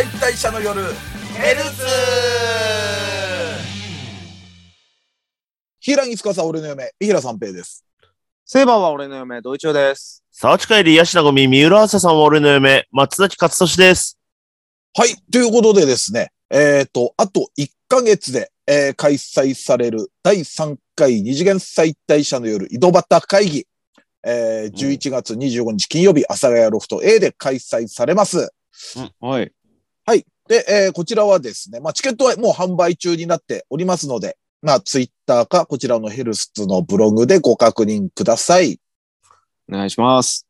解体者の夜ヘルツ平木司俺の嫁、三平三平です。セイバーは俺の嫁、ドイチです。沢地帰りヤシナゴミ、三浦朝さんは俺の嫁、松崎勝利です。はい。ということでですね、えっ、と、あと1ヶ月で、えー開催される第3回二次元再大社の夜井戸端会議、えー11月25日金曜日、阿佐ヶ谷ロフト A で開催されます。はい。はい。で、えーこちらはですね、まあ、チケットはもう販売中になっておりますので、まあ、ツイッターか、こちらのヘルスのブログでご確認ください。お願いします。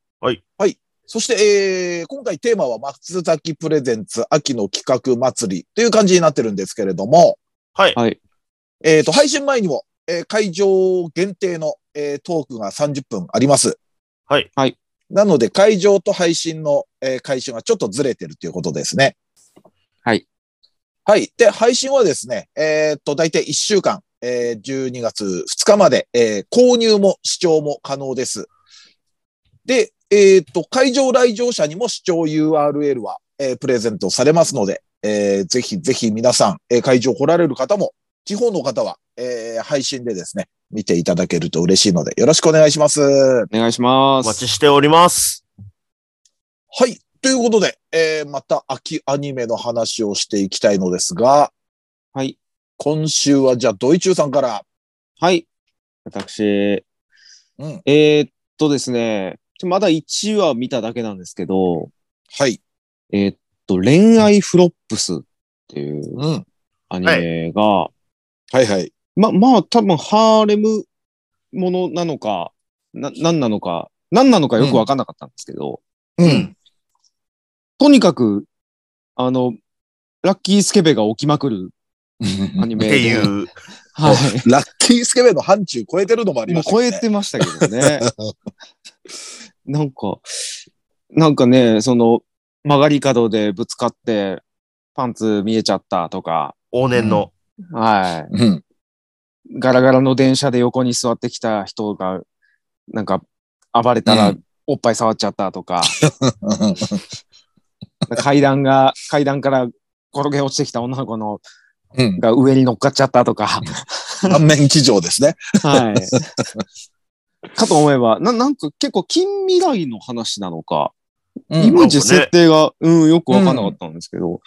そして、えー今回テーマは松崎プレゼンツ秋の企画祭りという感じになってるんですけれども、はい。はい。えっ、と、配信前にも、えー会場限定の、えートークが30分あります。はい。はい。なので、会場と配信の、えー開始がちょっとずれてるということですね。はい。はい。で、配信はですね、えっ、と、だいたい1週間、えー12月2日まで、えー購入も視聴も可能です。で、えっ、と、会場来場者にも視聴 URL は、えープレゼントされますので、えーぜひぜひ皆さん、えー会場来られる方も、地方の方は、えー配信でですね、見ていただけると嬉しいので、よろしくお願いします。お願いしまお待ちす。しております。はい。ということで、えーまた秋アニメの話をしていきたいのですが、はい。今週はじゃあ、ドイチューさんから、はい。私、うん。えー、っとですね、まだ1話見ただけなんですけど、はい。えーっと、恋愛フロップスっていううん。アニメが、はいはい。ま、まあ多分ハーレムものなのか、な、なんなのか、なんなのかよくわかんなかったんですけど、うん。とにかく、あの、ラッキースケベが起きまくるアニっメで。ていう。はい。ラッキースケベの範疇超えてるのもありましたね。超えてましたけどね。なんか、なんかね、その、曲がり角でぶつかって、パンツ見えちゃったとか、往年の。はうん。い。ガラガラの電車で横に座ってきた人が、なんか、暴れたらうん、おっぱい触っちゃったとか、階段が、階段から転げ落ちてきた女の子のうん。が上に乗っかっちゃったとか、反面騎乗ですね。はい。かと思えば、な、なんか結構近未来の話なのか、うんいまいち設定が、うん、よくわかんなかったんですけど、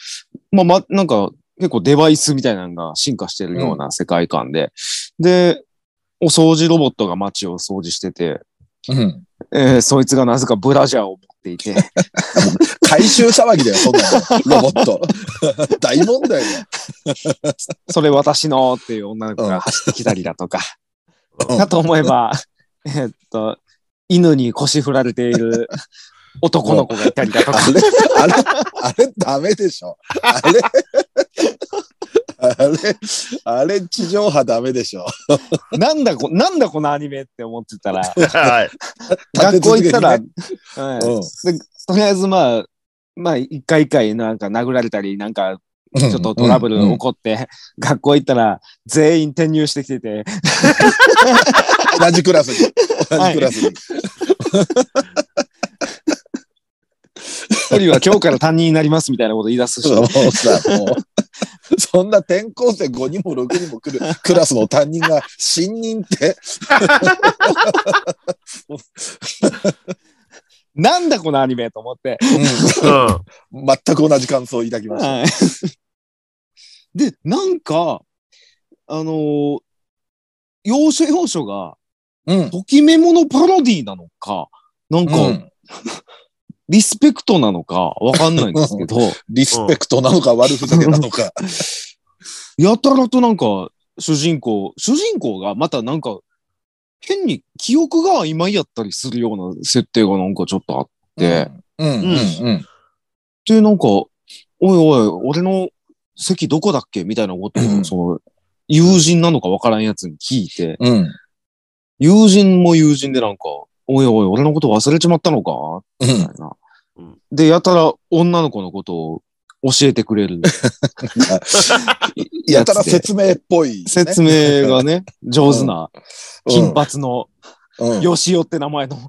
まあ、ま、なんか結構デバイスみたいなのが進化してるような世界観で、で、お掃除ロボットが街を掃除してて、うん。えーそいつがなぜかブラジャーを持っていて、回収騒ぎだよ、そんなの。ロボット。大問題だよ。それ私のっていう女の子が走ってきたりだとか、うんかと思えば、えーっと、犬に腰振られている男の子がいたりだとか、あれあれあれダメでしょ。あれあれあれ地上波ダメでしょ。なんだこ、なんだこのアニメって思ってたら、はい。学校行ったら、立はいうんでとりあえずまあ、まあ、一回一回なんか殴られたり、なんかちちょっとトラブル起こって、学校行ったら全員転入してきてて、同じクラスに。同じクラスに。一人は今日から担任になりますみたいなこと言い出すし、もうさ、もう、そんな転校生5人も6人も来るクラスの担任が新任って、なんだこのアニメと思って。うん。うん、全く同じ感想を抱きました。はい で、なんか、あのー要所要所が、うん。ときめものパロディなのか、なんか、うん リスペクトなのか、わかんないんですけど、リスペクトなのか悪ふざけなのか。やたらとなんか、主人公、主人公がまたなんか、変に記憶が曖昧やったりするような設定がなんかちょっとあって、うん、うん、うん。で、なんか、おいおい、俺の席どこだっけみたいなことを、うん。その、友人なのかわからんやつに聞いて、うん。友人も友人でなんか、おいおい、俺のこと忘れちまったのか？うんみたいな。うん。で、やたら女の子のことを教えてくれる。やたら説明っぽい、ね。説明がね、上手な、金髪の、うん。よしおって名前の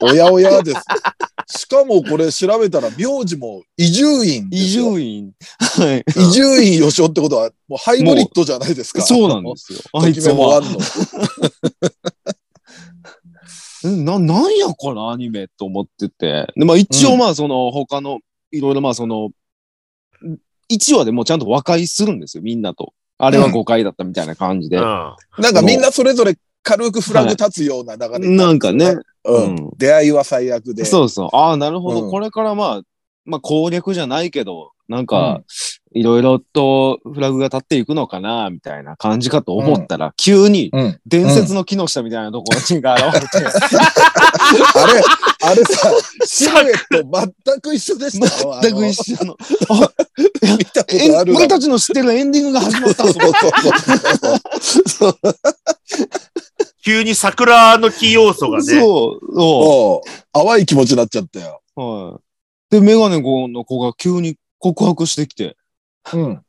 おやおやです。しかもこれ調べたら、名字も伊集院です伊よ。集院。はい。伊集院吉尾ってことは、もうハイブリッドじゃないですか。そうなんですよ。あいつは。な、なんやこのアニメと思ってて。で、まあ一応まあその他の、いろいろまあその、1話でもうちゃんと和解するんですよ、みんなと。あれは誤解だったみたいな感じで。うん。なんかみんなそれぞれ軽くフラグ立つような流れにななんかね。うん。うん出会いは最悪で。そうそう。ああ、なるほど。うんこれからまあ、まあ攻略じゃないけど、なんか、いろいろとフラグが立っていくのかな、みたいな感じかと思ったら、急にうん。伝説の木下みたいなところにが現れて、あれ、あれさ、シルエット全く一緒でしたよ。全く一緒の。あの見たこえとあるたちの知ってるエンディングが始まったそうそうそうそう。急に桜の木要素がね。そう。そもう淡い気持ちになっちゃったよ。う。はい。で、メガネ子の子が急に告白してきて、うん。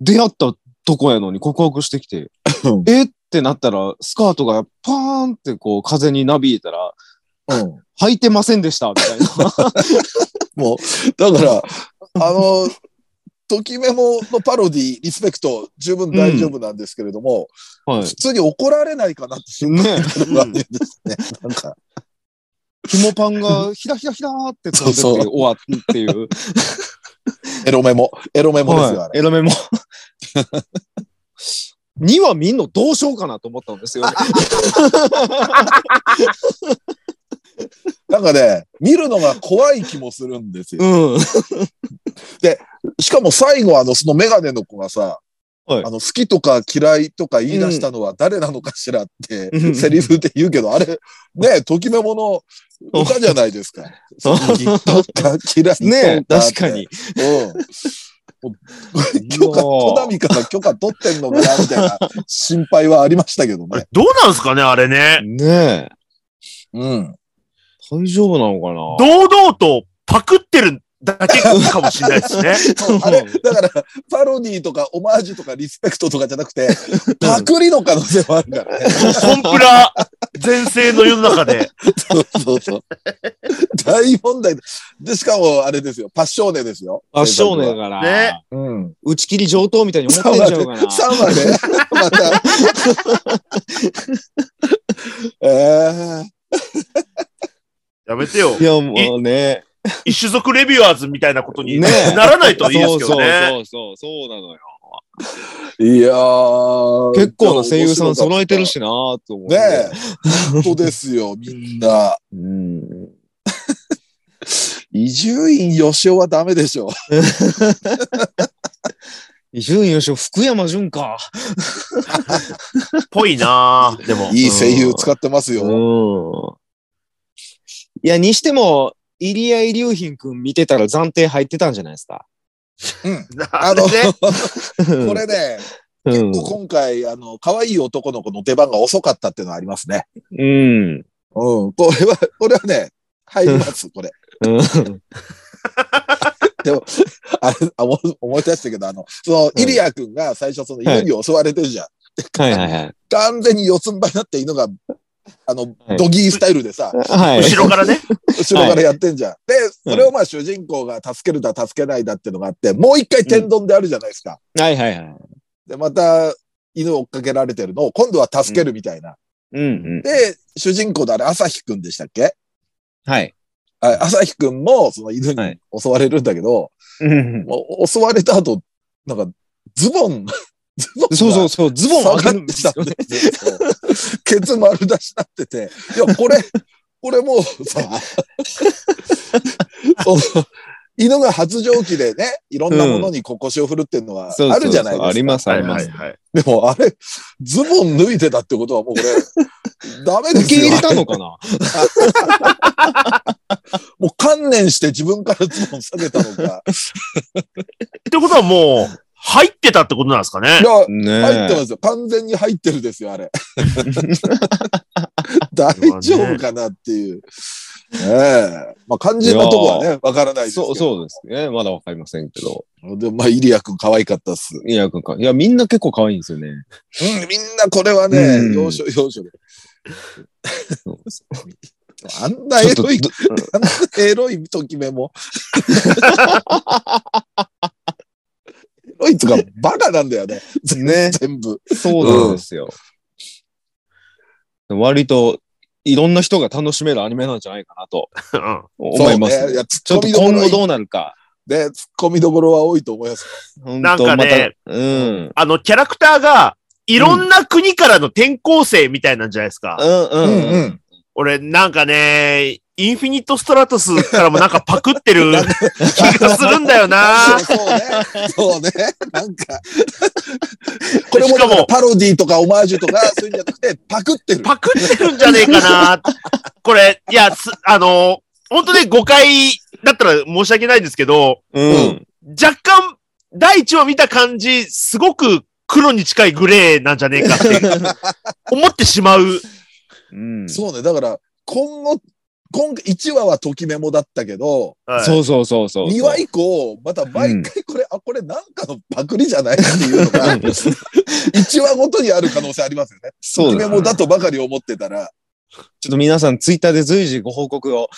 出会ったとこやのに告白してきてうん、え？ってなったら、スカートがパーンってこう風になびいたら、うん。履いてませんでした、みたいな。もう、だから、あの、ときメモのパロディ、リスペクト、十分大丈夫なんですけれども、はい普。通に怒られないかなって心配ねねですね。なんか、紐パンがひらひらひらーって飛んでって終わるっていう。エロメモ、エロメモですよ。はいエロメモ。2話見んのどうしようかなと思ったんですよね。なんかね、見るのが怖い気もするんですよ。うん。しかも最後、あの、そのメガネの子がさ、はいあの、好きとか嫌いとか言い出したのは誰なのかしらって、うんセリフで言うけど、あれ、ね、ときメモの歌じゃないですか。そう。ね確かに。。うん。許可、戸波から許可取ってんのかなみたいな心配はありましたけどね。どうなんすかね、あれね。ねえ。うん。大丈夫なのかな堂々とパクってるだけかもしれないですね。あれ、だから、パロディとかオマージュとかリスペクトとかじゃなくて、パクリの可能性もあるからね。コンプラ全盛の世の中で。そうそうそう。大問題だ。で、しかも、あれですよ。パッショーネですよ。あ、少年が。から、ねうん。打ち切り上等みたいに思ってんちゃうかな。3 話で、また。え えやめてよい。や、もうね。一種族レビュアーズみたいなことにねならないといいですけどね。そうそうそう、そうなのよ。いやー。結構な声優さん揃えてるしなーと思って。ねえ。本当ですよ、みんな。うん。伊集院吉尾はダメでしょ。伊集院吉尾、福山潤か。ぽいなぁでも。いい声優使ってますよ。うん。いや、にしても、入江龍賓くん見てたら暫定入ってたんじゃないですか。あの、ね、これね、うん。今回、あの、可愛い男の子の出番が遅かったっていうのはありますね。うん。うん。これは、これはね、入ります、これ。うん。あれ、あ思い思い出したけど、あの、その、イリア君が最初その犬に襲われてるじゃん。はいはいはい。完全に四つん這いになって犬が、あの、はいドギースタイルでさ、はい。後ろからね。後ろからやってんじゃん。で、それをまあ主人公が助けるだ、助けないだっていうのがあって、もう一回天丼であるじゃないですか。はいはいはい。で、また、犬を追っかけられてるのを、今度は助けるみたいな。うんうん。で、主人公であれ、朝日くんでしたっけ？はい。あ朝日くんも、その犬にはい襲われるんだけど、うんもう襲われた後、なんか、ズボン、ズボンがそうそうそう、ズボン上げるんですよケツ丸出しになってて、いや、これ、これもうさ、犬が発情期でね、いろんなものにこう腰を振るっていうのはそうそうそうあるじゃないですか。あります、あはいります。はいはい。でもあれ、ズボン脱いでたってことはもうこれ、ダメですよ。受け入れたのかな？もう観念して自分からズボン下げたのか。ってことはもう、入ってたってことなんですかねい。や、ね入ってますよ。完全に入ってるですよ、あれ。大丈夫かなっていう。ええまあ、肝心なとこはね、わからないですけど。そう、そうですね。まだわかりませんけど。でもまあ、イリア君可愛かったっす。いや、かいや、みんな結構可愛いんですよね。うん、みんなこれはね、うん要所要所で。あんなエロい、あんなエロいときめも。エロいとかバカなんだよね。ね。全部。そうなんですよ。割と、いろんな人が楽しめるアニメなんじゃないかなとうん思いますね。ねいやちょっと今後どうなるか。ね、突っ込みどころは多いと思います。本なんかねまたうん。あの、キャラクターが、いろんな国からの転校生みたいなんじゃないですか。うんうんうん。ん。俺、なんかね、インフィニットストラトスからもなんかパクってる 気がするんだよな。そうね。そうね。なんか。これもしかもパロディとかオマージュとかそういうんじゃなくて、パクってる。パクってるんじゃねえかな。これ、いや、すあの、本当ね、誤解だったら申し訳ないんですけど、うん。若干、第一話見た感じ、すごく黒に近いグレーなんじゃねえかって思ってしまう。うん。そうね。だから、今後、今1話はときメモだったけど、はいそうそうそうそう。2話以降、また毎回これ、あ、これなんかのパクリじゃないっていうのが、1話ごとにある可能性ありますよね。ときそうです。メモだとばかり思ってたら、ちょっと皆さんツイッターで随時ご報告を。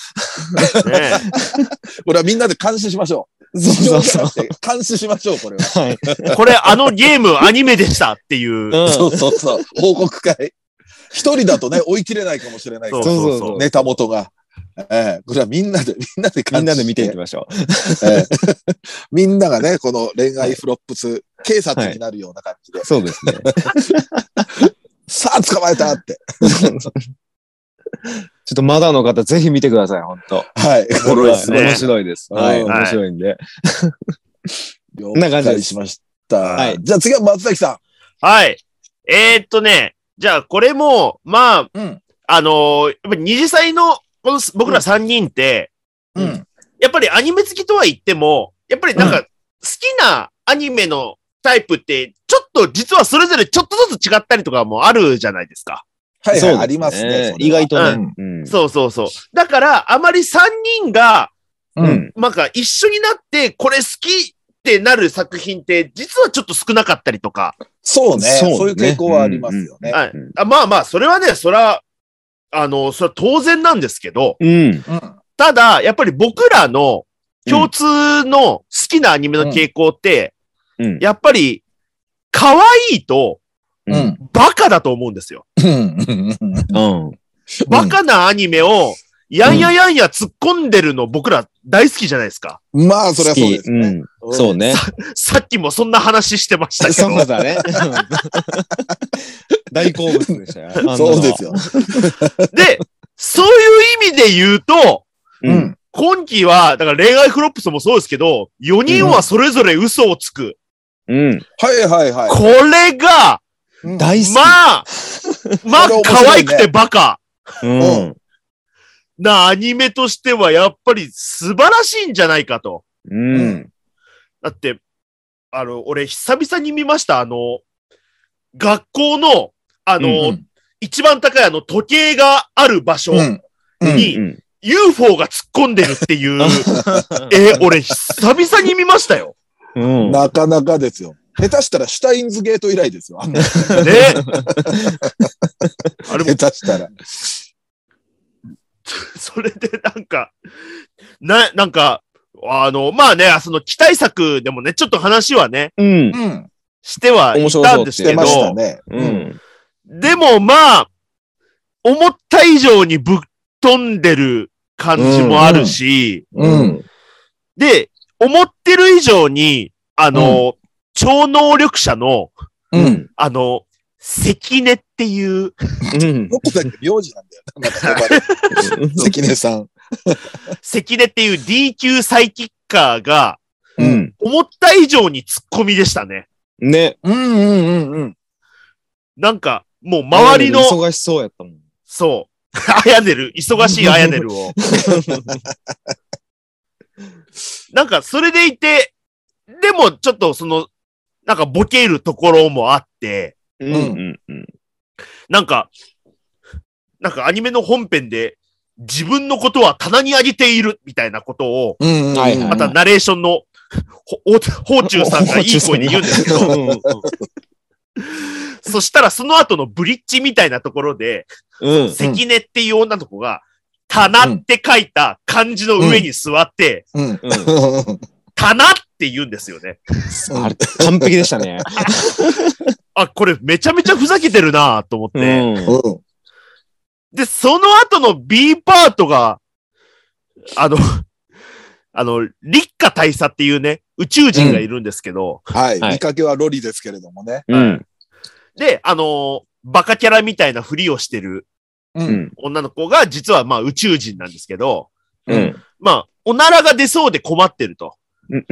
ね これはみんなで監視しましょう。そうそうそう。監視しましょう、これは。はい。これ、あのゲーム、アニメでしたっていう。うんそうそうそう。報告会。一人だとね、追い切れないかもしれないからそうそうそそうう。ネタ元が。ええこれはみんなで、みんなでみんなで見ていきしましょええみんながね、この恋愛フロップス、警察になるような感じで、う。そうですね。さあ捕まえたって。ちょっとまだの方ぜひ見てください、本当はい。おもろいですね面白いです。はい。うん面白いんで。了な感じです解しました。はいじゃあ次は松崎さはい。えー、っとね、じゃあこれも、まあ、ん。うん。あのーやっぱり二次祭の、この僕ら三人って、うん。やっぱりアニメ好きとは言っても、やっぱりなんか、好きなアニメのタイプって、ちょっと実はそれぞれちょっとずつ違ったりとかもあるじゃないですか。はいはい、そうですありますね。意外とうんね。うん。そうそうそう。だから、あまり三人が、う。うんん。なんか一緒になって、これ好きってなる作品って、実はちょっと少なかったりとか。そうね。そうねそういう傾向はありますよね。はいうんあまあまあ、それはね、それは、あの、それは当然なんですけど、うん。うん。ただ、やっぱり僕らの共通の好きなアニメの傾向って、うん。やっぱり、可愛いとうん。うん。バカだと思うんですよ。うん。うん。バカなアニメを、やんややんや突っ込んでるの僕ら大好きじゃないですか。まあ、それはそうですね。うん。そうね。さっきもそんな話してましたけど。そうだね。大好物でしたよ。そうですよ。で、そういう意味で言うと、う。うんん。今期は、だから恋愛フロップスもそうですけど、4人はそれぞれ嘘をつく。うん。はいはいはい。これが、うん大好き。まあ、まあ可愛くてバカうん。なアニメとしてはやっぱり素晴らしいんじゃないかと。うん。だって、あの、俺久々に見ました、あの、学校の、あの、うん一番高いあの時計がある場所うん。うんにうん。UFO が突っ込んでるっていう、え、俺久々に見ましたよ。うん。なかなかですよ。下手したらシュタインズゲート以来ですよ。ね。あれも下手したら。それでなんか、な、なんか、あの、まあね、その期待作でもね、ちょっと話はね、うん。うん。してはいたんですけどね。う。ん。でもまあ、思った以上にぶっ飛んでる感じもあるし、うん。で、思ってる以上に、あの、超能力者の、う。うんん。あの、関根っていう、うん。どこだっけ名字なんだよ関根さん。関根っていう D 級サイキッカーが、うん。思った以上にツッコミでしたね。ね。うんうんうんうん。なんか、もう周りの、忙しそうやったもん。そう。あやねる、忙しいあやねるを。なんか、それでいて、でも、ちょっとその、なんか、ボケるところもあって、うん。うん。うん。なんか、なんかアニメの本編で、自分のことは棚に上げているみたいなことを、うんうん。はいはいまたナレーションの、ほ、うちゅうさんがいい声で言うんですけど、うんそしたらその後のブリッジみたいなところで、うん。関根っていう女の子が、棚って書いた漢字の上に座って、うん。うん。棚って言うんですよね。完璧でしたね。あ、これめちゃめちゃふざけてるなと思って。うん。うん。で、その後の B パートが、あの、あの、立花大佐っていうね、宇宙人がいるんですけど、はい。はい見かけはロリですけれどもね。うん。で、あのバカキャラみたいなふりをしてるう。うんん。女の子が実はまあ宇宙人なんですけど、うん。まあ、おならが出そうで困ってると。うん。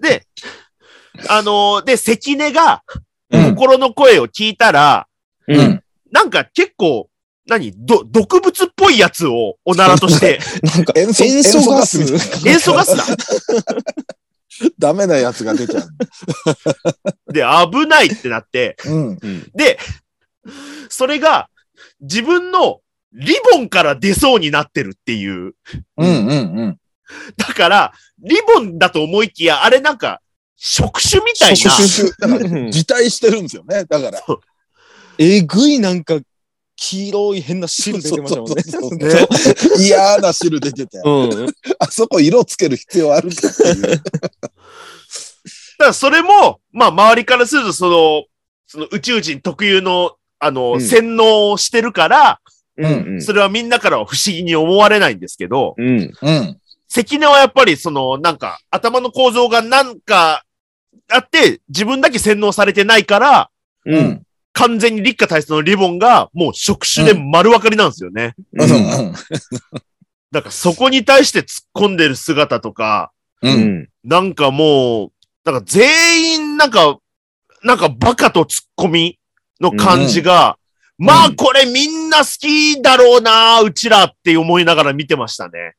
で、あので、関根がうん。心の声を聞いたら、うん。なんか結構、何ど、毒物っぽいやつをおならとして、なんか、塩素塩素ガス塩素ガスだ。ダメなやつが出ちゃう。で、危ないってなって、うん。うん。で、それが自分のリボンから出そうになってるっていう。うんうんうん。だから、リボンだと思いきや、あれなんか、触手みたいな。触手だからうん辞退してるんですよね。だから。えぐいなんか、黄色い変な汁出てましたもんね。嫌な汁出てて。うん。あそこ色つける必要あるかっていう。だからそれも、まあ周りからするとその、その宇宙人特有の、あの、うん洗脳をしてるから、うん。それはみんなからは不思議に思われないんですけど、うん。うん。関根はやっぱりその、なんか、頭の構造がなんかあって、自分だけ洗脳されてないから、う。うんん。完全に立花大佐のリボンがもう触手で丸分かりなんですよね。うん。うん。だからそこに対して突っ込んでる姿とか、う。うんん。なんかもう、なんか全員なんか、なんかバカと突っ込みの感じが、まあこれみんな好きだろうな、うちらって思いながら見てましたね。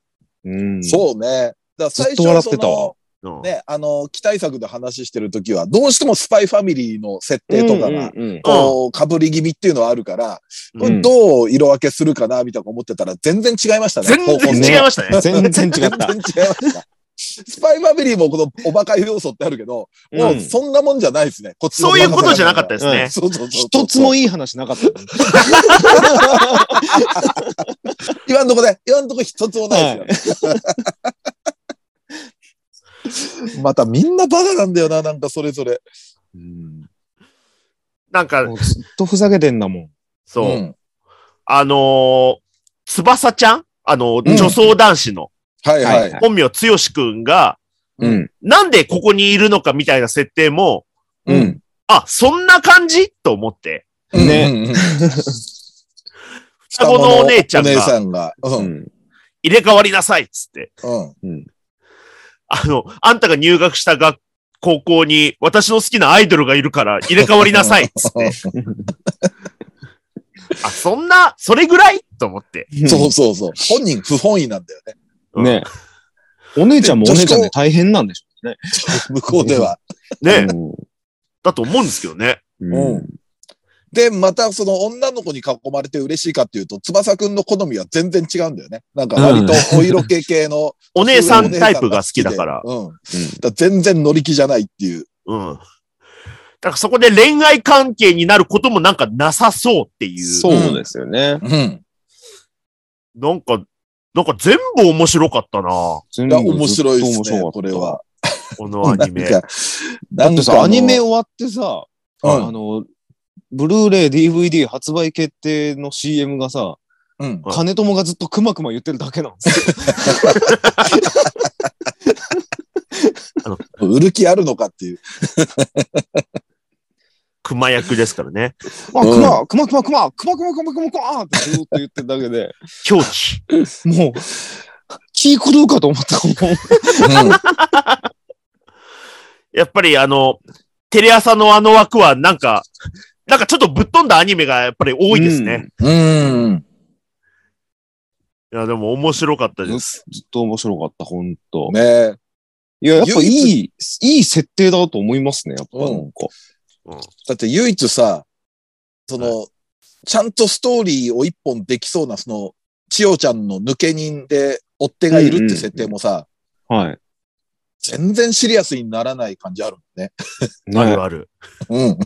うん。そうね。だ最ずっと笑ってたわの、うんね、あの、期待作で話してるときは、どうしてもスパイファミリーの設定とかが、うん。こう、被り気味っていうのはあるから、これうんどう色分けするかな、みたいな思ってたら、全然違いましたね。全然違いましたね。全然違った。全然違いました。スパイファミリーもこのおバカ要素ってあるけど、もうそんなもんじゃないですね。こっちのそういうことじゃなかったですね。そうそうそうそう。一つもいい話なかった。今んとこね、今んとこ一つもないですよ。またみんなバカなんだよな、なんかそれぞれ。うんなんか、ずっとふざけてんだもん。そう、んあのー、翼ちゃん？あの、うん女装男子の、はいはい。はい本名剛くんが、うん。なんでここにいるのかみたいな設定も、うん。あ、そんな感じ？と思って。ね。双子のお姉ちゃんがお姉さんが。う。うんん。入れ替わりなさいっつって。うん。あの、あんたが入学した学高校に私の好きなアイドルがいるから入れ替わりなさいっつって。あ、そんな、それぐらい？と思って。そうそうそう。本人不本意なんだよね。うんねお姉ちゃんもお姉ちゃんで大変なんでしょうね。向こうでは。ね、うだと思うんですけどね。ん。うんで、またその女の子に囲まれて嬉しいかっていうと、翼くんの好みは全然違うんだよね。なんか割とお色気系の。お姉さんタイプが好きだから。うん。だから全然乗り気じゃないっていう。うん。だからそこで恋愛関係になることもなんかなさそうっていう。そうですよね。うん。なんか、なんか全部面白かったな。全いや、面白いですね、これは。このアニメ。なんか、だってさ、アニメを、終わってさ、うんあの、ブルーレイ、DVD 発売決定の CM がさ、うん。はい金友がずっとくまくま言ってるだけなんですよ。売る気あるのかっていう。熊役ですからね。あ、うんくま、くまくまくま、くまくまくまくまくまってずっと言ってるだけで、狂気。もう、気狂うかと思ったもん。やっぱりあの、テレ朝のあの枠はなんか、なんかちょっとぶっ飛んだアニメがやっぱり多いですね。うん。うん。いや、でも面白かったずです。ずっと面白かった、ほんと。ねいや、やっぱい唯い、いい設定だと思いますね、やっぱなんか。だって唯一さ、その、ちゃんとストーリーを一本できそうな、その、千代ちゃんの抜け人で追っ手がいるって設定もさ、はい。全然シリアスにならない感じあるもんね。あねるある。うん。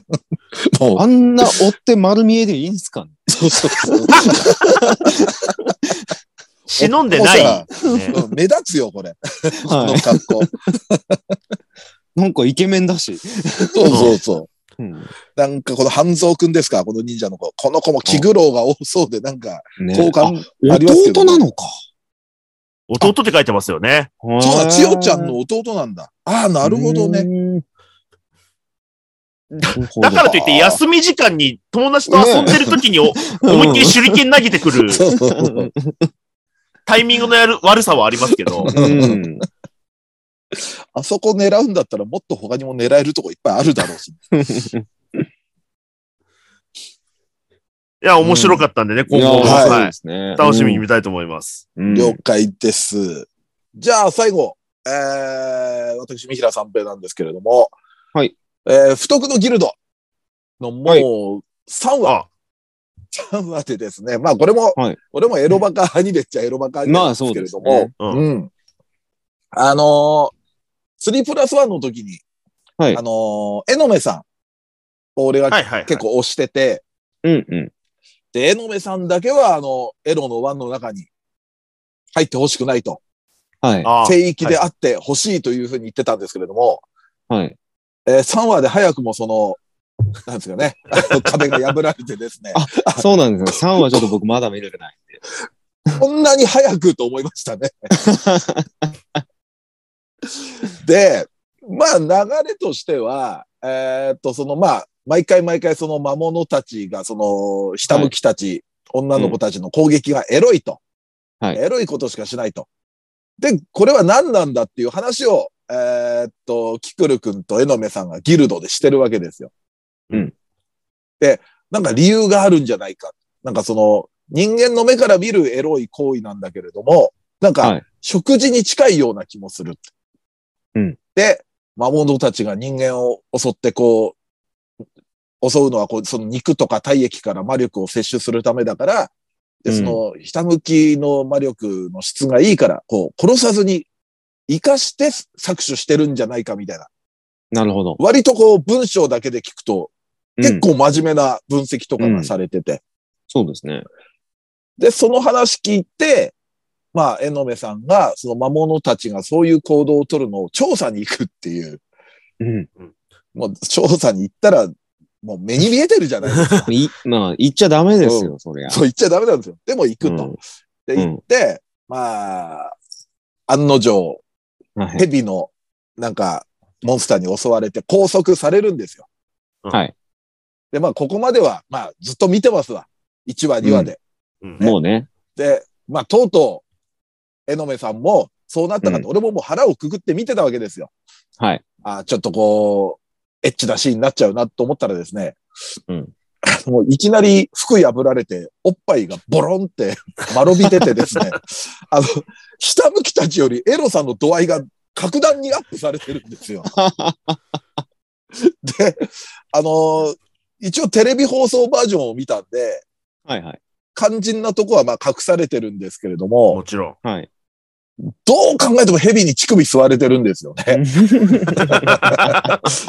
もう、あんな追って丸見えでいいんすかね？そうそうそう。忍んでない。ねうん目立つよ、これ。このはい。格好。なんかイケメンだし。そうそうそう。うんなんかこの半蔵くんですか、この忍者の子。この子も気苦労が多そうで、なんか、ね好感あありますけどね弟なのか。弟って書いてますよね。そうだ、千代ちゃんの弟なんだ。ああ、なるほどね。ね。だからといって、休み時間に友達と遊んでる時にお 思いっきり手裏剣投げてくる。タイミングのやる悪さはありますけど。うん。あそこ狙うんだったらもっと他にも狙えるとこいっぱいあるだろうし。いや、面白かったんでね、今後も、はいはい。楽しみに見たいと思います。うん了解です。じゃあ最後、えー、私、三平三平なんですけれども、はい。えー、不徳のギルド。のもうはい。3話、あ、3話でですね、まあこれも、はい。これもエロバカアニメっちゃエロバカアニメですけれども、まあそうね。うん。うん。あのー、3プラス1の時に、はい。あのー、江ノ目さん、俺がはいはい、はい。結構推してて、うんうん。で、江ノ目さんだけは、あの、エロの1の中に入ってほしくないと、はい。あ聖域であってほしいというふうに言ってたんですけれども、はい。えー3話で早くもその、なんですかね、壁が破られてですね、そうなんですよ。3はちょっと僕まだ見れてない。こんなに早くと思いましたね。で、まあ流れとしては、えーっと、そのまあ、毎回毎回その魔物たちが、その、ひたむきたち、女の子たちの攻撃がエロいと。はいエロいことしかしないと。で、これは何なんだっていう話を、えーっと、キクル君とエノメさんがギルドでしてるわけですよ。うん。で、なんか理由があるんじゃないか。なんかその、人間の目から見るエロい行為なんだけれども、なんかはい、食事に近いような気もする。うん。で、魔物たちが人間を襲ってこう、襲うのはこう、その肉とか体液から魔力を摂取するためだから、で、うんその、ひたむきの魔力の質がいいから、こう、殺さずに、生かして搾取してるんじゃないかみたいな。なるほど。割とこう、文章だけで聞くと、結うん構真面目な分析とかがされてて、そうですね。で、その話聞いて、まあ、江ノ目さんが、その魔物たちがそういう行動を取るのを調査に行くっていう、うん。もう調査に行ったら、もう目に見えてるじゃないですか。いまあ、言っちゃダメですよ、そりゃ。そう言っちゃダメなんですよ。でも行くと。うんで、行って、まあ、案の定、はい。蛇の、なんか、モンスターに襲われて拘束されるんですよ。はい。で、まあ、ここまでは、まあ、ずっと見てますわ。1話、2話で。うんもうね。で、まあ、とうとう、江ノ目さんも、そうなったかと、う俺ももう腹をくくって見てたわけですよ。はい。あちょっとこう、エッチなシーンになっちゃうなと思ったらですね、うん もういきなり服破られて、おっぱいがボロンって 丸び出てですね、あの、下向きたちよりエロさの度合いが格段にアップされてるんですよ。で、あのー一応テレビ放送バージョンを見たんで、はいはい。肝心なとこはまあ隠されてるんですけれども、もちろん。はい。どう考えても蛇に乳首吸われてるんですよね。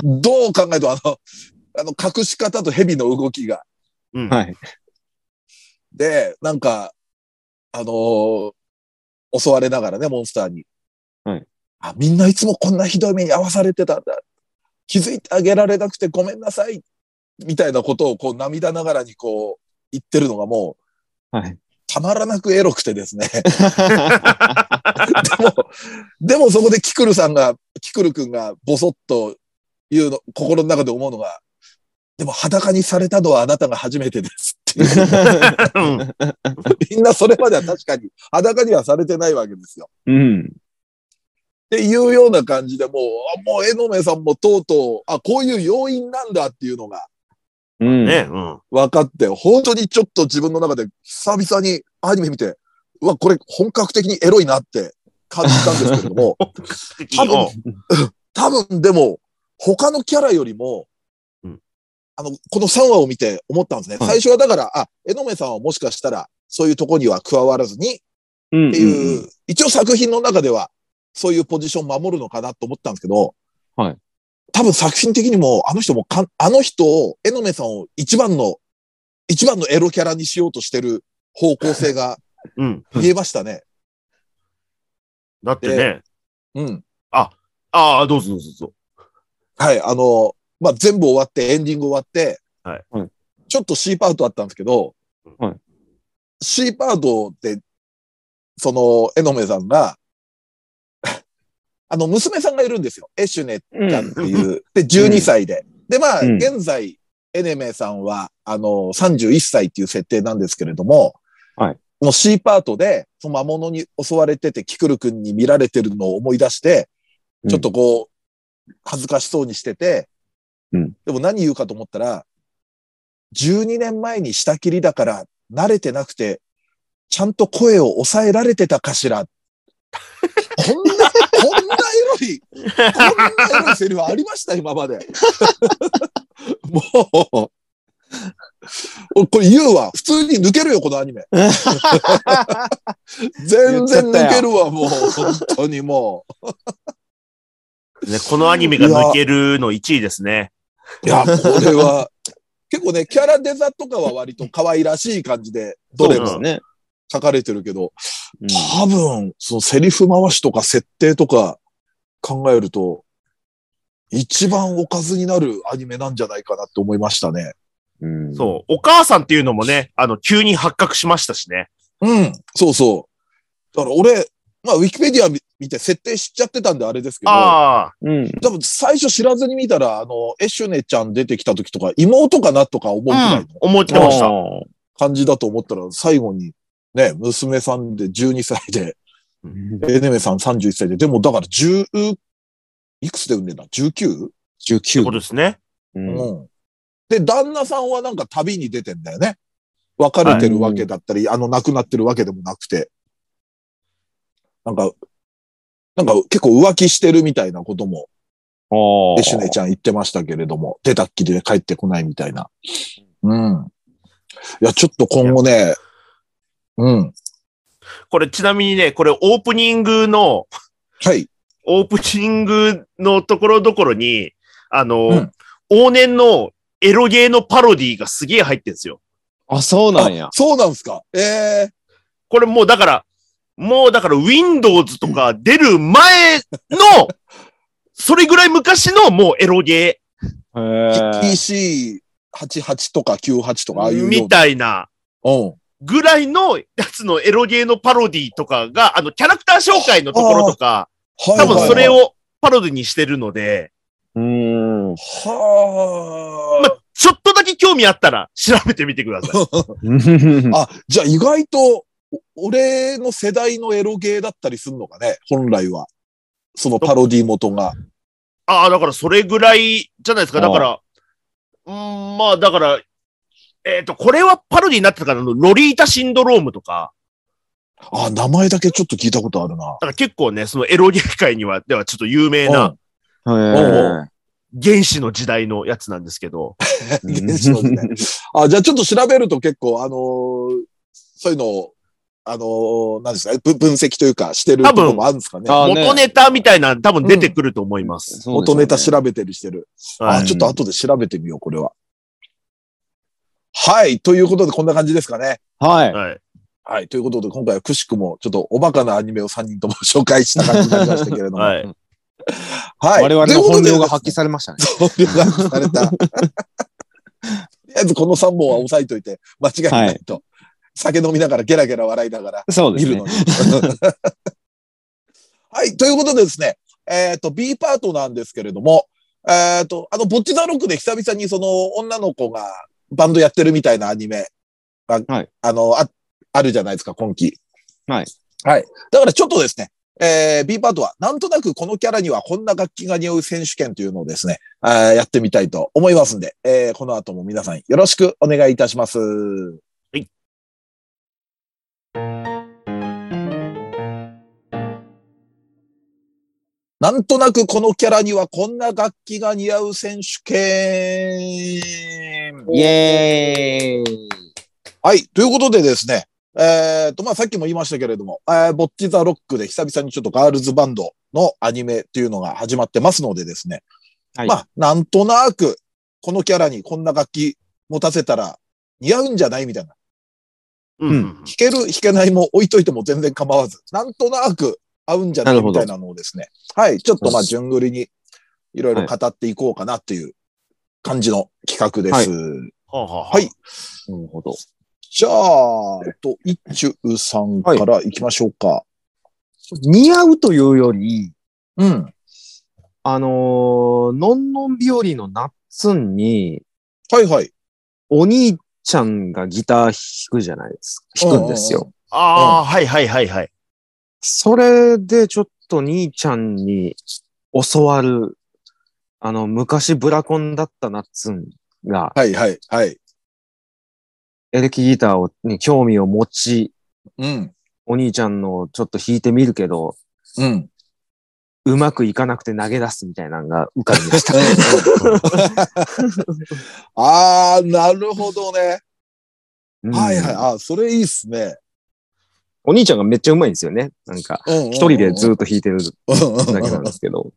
どう考えてもあの、あの隠し方と蛇の動きが。うん。はい。で、なんか、あのー襲われながらね、モンスターに。はい。あ、みんないつもこんなひどい目に遭わされてたんだ。気づいてあげられなくてごめんなさい。みたいなことをこう涙ながらにこう言ってるのがもう、はい。たまらなくエロくてですね。でも、でもそこでキクルさんが、キクル君がボソッと言うの、心の中で思うのが、でも裸にされたのはあなたが初めてですって みんなそれまでは確かに裸にはされてないわけですよ。うん。っていうような感じでもう、あもう江ノ目さんもとうとう、あ、こういう要因なんだっていうのがうん。ね、うん。分かって、本当にちょっと自分の中で久々にアニメ見て、うわ、これ本格的にエロいなって感じたんですけれども、多分多分でも、他のキャラよりも、うんあの、この3話を見て思ったんですね。はい最初はだから、あ、江ノ目さんはもしかしたら、そういうとこには加わらずに、うん。っていう、一応作品の中では、そういうポジションを守るのかなと思ったんですけど、はい多分作品的にも、あの人もかん、あの人を、江ノさんを一番の、一番のエロキャラにしようとしてる方向性が うん。見えましたね。だってね。うん。ああ、どうぞどうぞどうぞ。はい、あの、まあ、全部終わって、エンディング終わって、はいはいちょっと C パートあったんですけど、はい C パートで、その、江ノさんが、あの、娘さんがいるんですよ。エシュネちゃんっていう。で、12歳で。で、まあ、うん現在、エネメさんは、あの、31歳っていう設定なんですけれども、はい。この C パートで、その魔物に襲われてて、キクル君に見られてるのを思い出して、ちょっとこう、恥ずかしそうにしてて、うんでも何言うかと思ったら、12年前に下切りだから慣れてなくて、ちゃんと声を抑えられてたかしら。こんな、こんなエロい、こんなエロいセリフありました今まで。もう、俺これ言うわ。普通に抜けるよ、このアニメ。全然抜けるわ、もう。本当にもね、このアニメが抜けるの1位ですね。う。いや、これは、結構ね、キャラデザとかは割と可愛らしい感じで、どれもね。書かれてるけど、うん多分、そのセリフ回しとか設定とか考えると、一番おかずになるアニメなんじゃないかなって思いましたね。うんそう。お母さんっていうのもね、あの、急に発覚しましたしね。うん、そうそう。だから俺、まあ、ウィキペディア見見て設定知っちゃってたんであれですけど、ああ。うん。多分最初知らずに見たら、あの、エシュネちゃん出てきた時とか、妹かなとか思うくらいの思ってました。あ感じだと思ったら、最後に、ね、娘さんで12歳で、ーエネメさん31歳で、でもだから10、いくつで産んでんだ ?19? って19ことですね。うんうん。で、旦那さんはなんか旅に出てんだよね。別れてるわけだったり、あの、亡くなってるわけでもなくて。なんか、なんか結構浮気してるみたいなことも、あーエシュネちゃん言ってましたけれども、出たっきりで帰ってこないみたいな。うん。いや、ちょっと今後ね、うん。これちなみにね、これオープニングの、はい。オープニングのところどころに、あの、うん往年のエロゲーのパロディがすげえ入ってんですよ。あ、そうなんやあ。そうなんですか。ええこれもうだから、もうだから Windows とか出る前の、それぐらい昔のもうエロゲへー PC88 とか98とかああいうみたいなうん。ぐらいのやつのエロゲーのパロディとかが、あの、キャラクター紹介のところとか、はい多分それ。をパロディにしてるので、うーん。はまあ、ちょっとだけ興味あったら調べてみてください。あ。あ、じゃあ意外と、お俺の世代のエロゲーだったりするのかね、本来は。そのパロディ元が。ああ、だからそれぐらいじゃないですか。だから、うーん、まあだから、えっ、と、これはパロディになってたから、あのロリータシンドロームとか、あ、名前だけちょっと聞いたことあるな。だから結構ね、そのエロゲー界には、ではちょっと有名うんなへー原始の時代のやつなんですけど、現象でね。あ、じゃあちょっと調べると結構、あのーそういうのを、あのーなんですか分析というかしてるところもあるんですかね。元ネタみたいな多分出てくると思います。そうですよね元ネタ調べてるしてる。あ、はいちょっと後で調べてみよう、これは。はい。ということで、こんな感じですかね。はい。はい。はい。ということで、今回はくしくも、ちょっとおバカなアニメを3人とも紹介した感じになりましたけれども。はい。はい。我々の本領が発揮されましたね。本領が発揮された。とりあえずこの3本は押さえといて、間違いないと。酒飲みながらゲラゲラ笑いながらそうですね見るの。に。はい。ということでですね、えっ、と、B パートなんですけれども、えっ、と、あの、ボッチザロックで久々にその女の子がバンドやってるみたいなアニメが、はいあの、あ、あるじゃないですか、今期。はい。はい。だからちょっとですね、えー B パートは、なんとなくこのキャラにはこんな楽器が似合う選手権というのをですね、あーやってみたいと思いますんで、えーこの後も皆さんよろしくお願いいたします。はいなんとなくこのキャラにはこんな楽器が似合う選手権。イエーイ。はい。ということでですね、えっ、と、まあ、さっきも言いましたけれども、えーボッチザロックで久々にちょっとガールズバンドのアニメっていうのが始まってますのでですね、はいまあ、なんとなく、このキャラにこんな楽器持たせたら似合うんじゃないみたいな。うんうん弾ける、弾けないも置いといても全然構わず、なんとなく合うんじゃないみたいなのをですね。はい。ちょっとまあ、うん順繰りにいろいろ語っていこうかなっていう感じの企画です。はあはあはあはい。なるほど。じゃあ、えっと、一中さんから行きましょうか。似合うというより、うん。あのーのんのん日和のナッツンに、はいはい。お兄ちゃんがギター弾くじゃないですか。弾くんですよ。ああ、はいはいはいはい。それでちょっと兄ちゃんに教わる、あの、昔ブラコンだったナッツンが、はいはいはい。エレキギターをに興味を持ち、うん。お兄ちゃんのちょっと弾いてみるけど、うん。うまくいかなくて投げ出すみたいなのが浮かびました。あー、なるほどね。うんはいはい。あー、それいいっすね。お兄ちゃんがめっちゃうまいんですよね。なんか、一一人でずっと弾いてるだけなんですけど、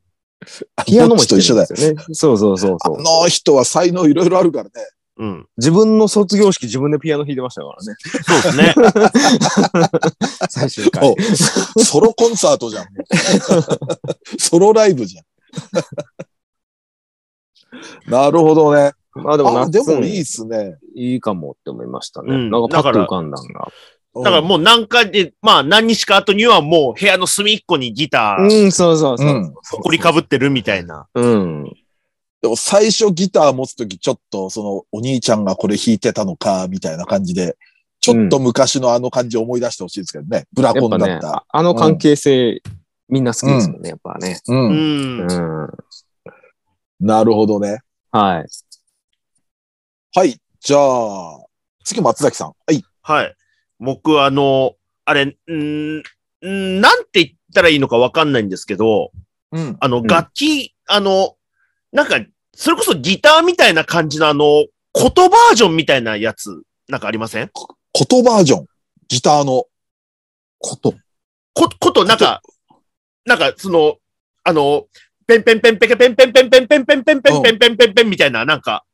ピアノも一緒だよね。そうそうそうそう。あの人は才能いろいろあるからね。うん。自分の卒業式自分でピアノ弾いてましたからね。そうですね。最終回。おソロコンサートじゃん。ソロライブじゃん。なるほどね。まあでもあ、夏でもいいっすね。いいかもって思いましたね。うんなんかパッとだから浮かんだんが。だだからもう何回で、まあ何日か後にはもう部屋の隅っこにギター、うん、そうそうそう。うんほりかぶってるみたいな。うん。でも最初ギター持つときちょっとそのお兄ちゃんがこれ弾いてたのか、みたいな感じで、ちょっと昔のあの感じを思い出してほしいですけどね。ブラやっぱねコンだっ、た。ああの関係性、みんな好きですもんね、やっぱね。う。うんん。うん。なるほどね。はい。はい。じゃあ、次松崎さん。はい。はい。僕あの、あれ、んーん、なんて言ったらいいのかわかんないんですけど、うん。あの、ん楽器、あの、なんか、それこそギターみたいな感じのあの、琴バージョンみたいなやつ、なんかありません？琴バージョン。ギターの。こと。こ、こと、なんか、なんか、その、あの、ペンペンペンペケペンペンペンペンペンペンペンペンペンペンペンペンみたいな、なんか、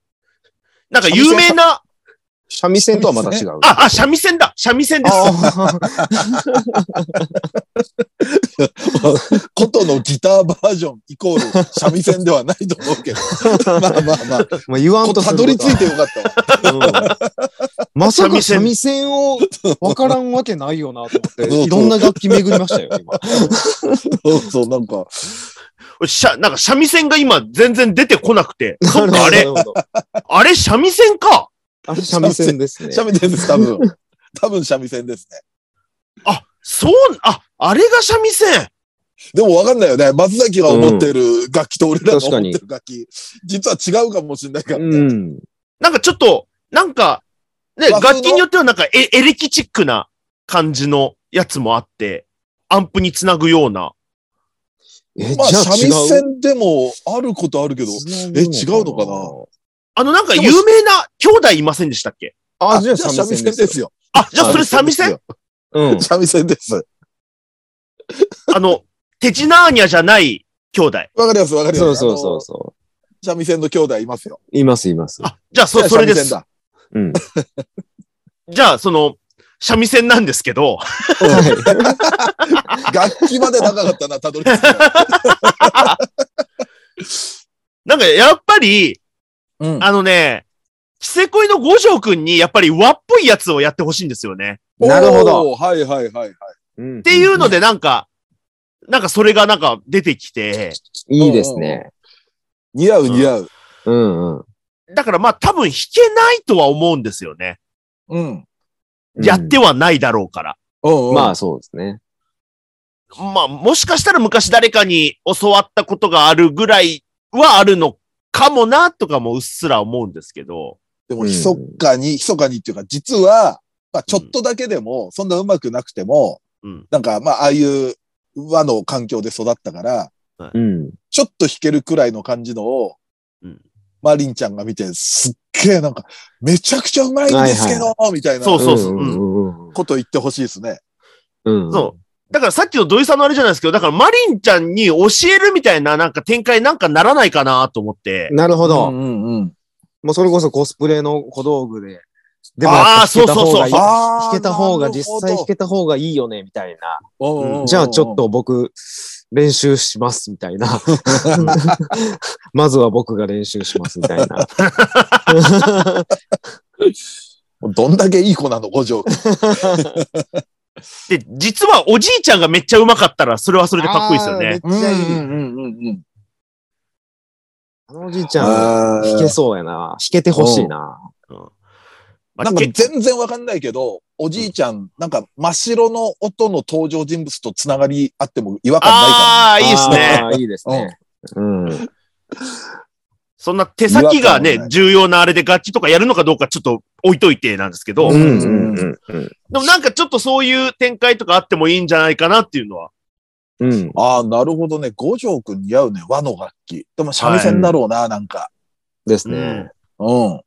なんか有名な、三味線とはまた違う。あ、あ、三味線だ三味線です。あ琴 のギターバージョンイコール三味線ではないと思うけど。まあまあまあ。ーまあ言わんとすたるどり着いてよかったわ。うんまさか三味線を分からんわけないよなと思って、いろんな楽器巡りましたよ、今。そうそう、なんか、しゃ、なんか三味線が今全然出てこなくて。そっか、あれあれ三味線かあれ三味線ですね。三味線です、多分。多分三味線ですね。あ、そう、あ、あれが三味線でもわかんないよね。松崎が思ってる楽器と俺らが思ってる楽器。実は違うかもしれないからね。うん。なんかちょっと、なんか、ね、楽器によってはなんかエエレキチックな感じのやつもあって、アンプにつなぐような。え、まあ、じゃあ違う？三味線でもあることあるけど、え違うのかな？あのなんか有名な兄弟いませんでしたっけ？あ、じゃあじゃあ三味線ですすよ。あ、じゃあそれ三味線？うん。三味線です。あの、テチナーニャじゃない兄弟。わかります、わかります。そうそうそう三味線の兄弟いますよ。う。いますいます。あ、じゃあそ、それです。三味線だ。うん。じゃあ、その、三味線なんですけど、楽器まで長かったな、たどり着くの。なんかやっぱり、うん。あのね、キセコイの五条くんにやっぱり和っぽいやつをやってほしいんですよね。なるほど。はいはいはいはい。うんっていうのでなんか、なんかそれがなんか出てきて、いいですね。似合う似合う。うんうん。だからまあ多分弾けないとは思うんですよね。うん。やってはないだろうから。うんうんまあそうですね。まあもしかしたら昔誰かに教わったことがあるぐらいはあるのかもなとかもうっすら思うんですけど。でも、うん密かに、密かにっていうか、実は、まあ、ちょっとだけでも、そんな上手くなくても、うん。なんか、まあ、ああいう和の環境で育ったから、うん。ちょっと弾けるくらいの感じのを、うんマリンちゃんが見て、すっげえなんか、めちゃくちゃうまいんですけど、みたいなそうそうそうこと言ってほしいですね。うん。そう。だからさっきの土井さんのあれじゃないですけど、だからマリンちゃんに教えるみたいななんか展開なんかならないかなと思って。なるほど。うんうんうん。もうそれこそコスプレの小道具で。であーやっぱ弾けた方がいいそうそうそう弾けた方が、実際弾けた方がいいよね、みたいな。じゃあちょっと僕、練習します、みたいな。まずは僕が練習します、みたいな。どんだけいい子なの、五条。で、実はおじいちゃんがめっちゃ上手かったら、それはそれでかっこいいですよね。あーめっちゃいい。うんうんうんうん。あのおじいちゃん、弾けそうやな。弾けてほしいな。まあなんかけ全然わかんないけど、おじいちゃん、なんか真っ白の音の登場人物とつながりあっても違和感ないかああ、いいですね。いいですね。うん。そんな手先がね重要なあれで楽器とかやるのかどうかちょっと置いといてなんですけど、うでうんんうんうんうん。もなんかちょっとそういう展開とかあってもいいんじゃないかなっていうのは。うん。な。ああ、なるほどね。五条くん似合うね。和の楽器。でも三味線だろうな、なんか。ですねうん。うん。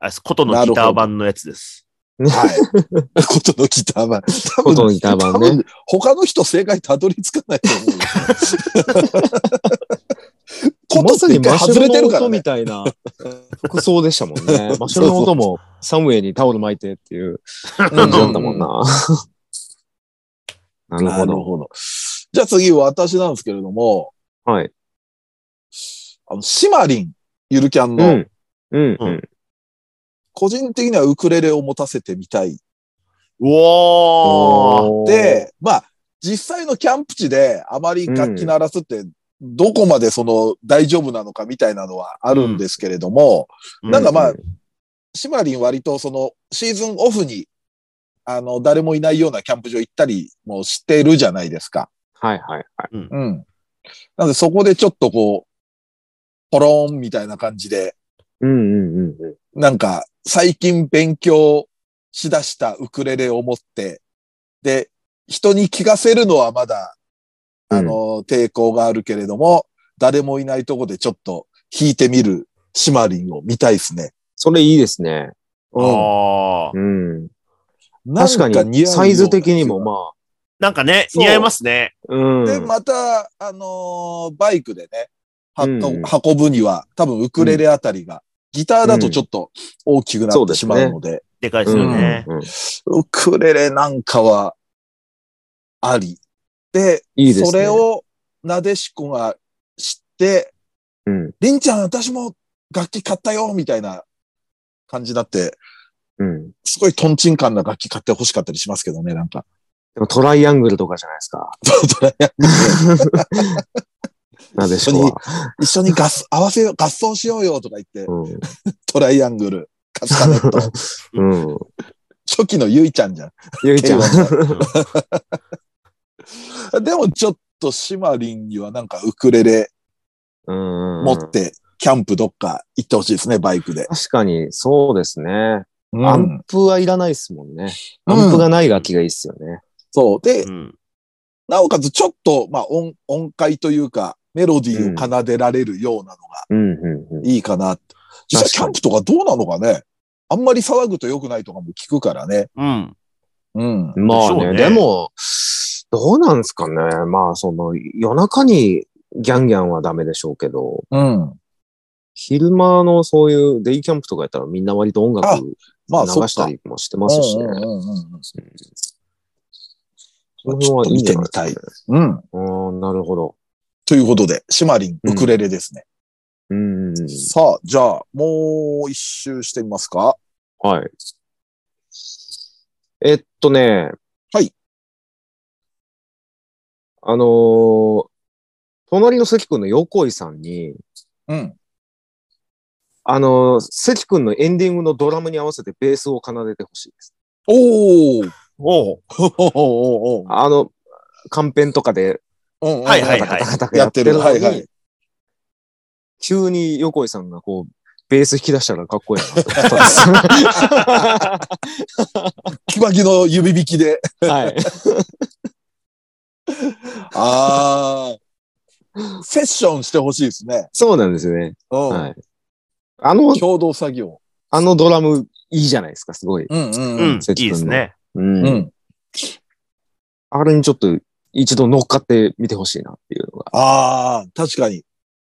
あれ琴のギター版のやつです。はい。ことのギター版。多分ことのギター版ね他の人正解たどり着かないと思うよ。ことって外れてるからねみ。たいな 服装でしたもんね。真っ白の音もサムウェイにタオル巻いてっていう感じだったもんな。なるなほど。るほど。じゃあ次、私なんですけれども、はい。あの、シマリン、ゆるキャンの、うん。うん。うん。個人的にはウクレレを持たせてみたい。うおー。で、まあ、実際のキャンプ地であまり楽器鳴らすって、どこまでその大丈夫なのかみたいなのはあるんですけれども、なんかまあ、シマリン割とそのシーズンオフに、あの、誰もいないようなキャンプ場行ったりもしてるじゃないですか。はいはいはい。うん。なのでそこでちょっとこう、ポローンみたいな感じで、うんうんうんうん。なんか最近勉強しだしたウクレレを持って、で、人に聞かせるのはまだ、あの、抵抗があるけれども、誰もいないとこでちょっと弾いてみるシマリンを見たいですね。それいいですね。うん。あーうん。なん確かに、サイズ的にもまなんかね、似合いますね。あ、うん。で、また、あのーバイクでね、はうん運ぶには、多分ウクレレあたりが、ギターだとちょっと大きくなってしまうので、でかいですよね。うんうんウクレレなんかは、あり。で、いいですね。それ、を、なでしこが知って、うん。りんちゃん、私も楽器買ったよみたいな感じになって、うん。すごいトンチンカンな楽器買って欲しかったりしますけどね、なんか。でもトライアングルとかじゃないですか。なでしこは。一緒に合合わせよう、合奏しようよとか言って、うん。トライアングル、カスタネット。うん。初期のゆいちゃんじゃん。ゆいちゃん。でもちょっとシマリンにはなんかウクレレうん。持って、キャンプどっか行ってほしいですね、バイクで。確かに、そうですね。うんアンプはいらないですもんね。アンプがない楽器がいいっすよね。そう。で、うんなおかつちょっと、まあ音、音階というか、メロディーを奏でられるようなのがうん、うん、うん。いいかな。実際キャンプとかどうなのかね。あんまり騒ぐと良くないとかも聞くからね。うん。うん。まあね、ねでも、どうなんですかね。まあ、その、夜中にギャンギャンはダメでしょうけど、うん。昼間のそういうデイキャンプとかやったらみんな割と音楽あ流。したりもしてますしね。うんうんうんうんその辺はいいんじゃないですうん。うん、なるほど。ということで、シマリン、うんウクレレですね。うん。さあ、じゃあ、もう一周してみますか。はい。えっとね。はい。あのー隣の関君の横井さんに、うん。あのー関君のエンディングのドラムに合わせてベースを奏でてほしいです。おーおうおーおーおーあの、カンペンとかで、はいはいタカタカタカやっててるのいはい。急に横井さんがこう、ベース弾き出したらかっこいいなと思ったんです。キバキの指弾きで。はい。ああ。セッションしてほしいですね。そうなんですよね。うん。はい。あの、共同作業。あのドラムいいじゃないですか、すごい。うんうんうん。いいですね。うん。うん。あれにちょっと一度乗っかってみてほしいなっていうのが。ああ、確かに。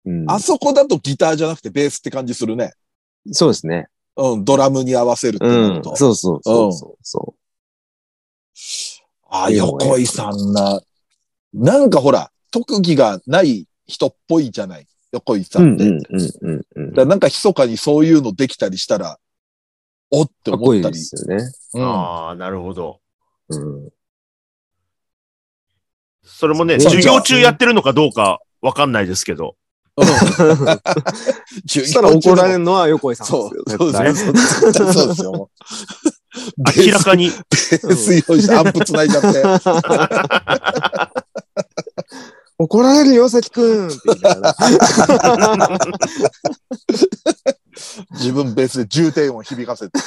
うん、あそこだとギターじゃなくてベースって感じするね。そうですね。うん、ドラムに合わせるってう。なんると。そうそうそうそうそああ、いや横井さんな。なんかほら、特技がない人っぽいじゃない。横井さんんって。うんうんうんうん。だからなんか密かにそういうのできたりしたら、おってかっこいいで思ったり。すよね。うんああ、なるほど。うん。それもね、うん授業中やってるのかどうかわかんないですけど。うん そしたら怒られるのは横井さんそうですよ。そう絶対そうそうですよ。明らかに。ベース用意してアンプ繋いじゃって。怒られるよ、関くんって言いながら自分ベースで重低音響かせて。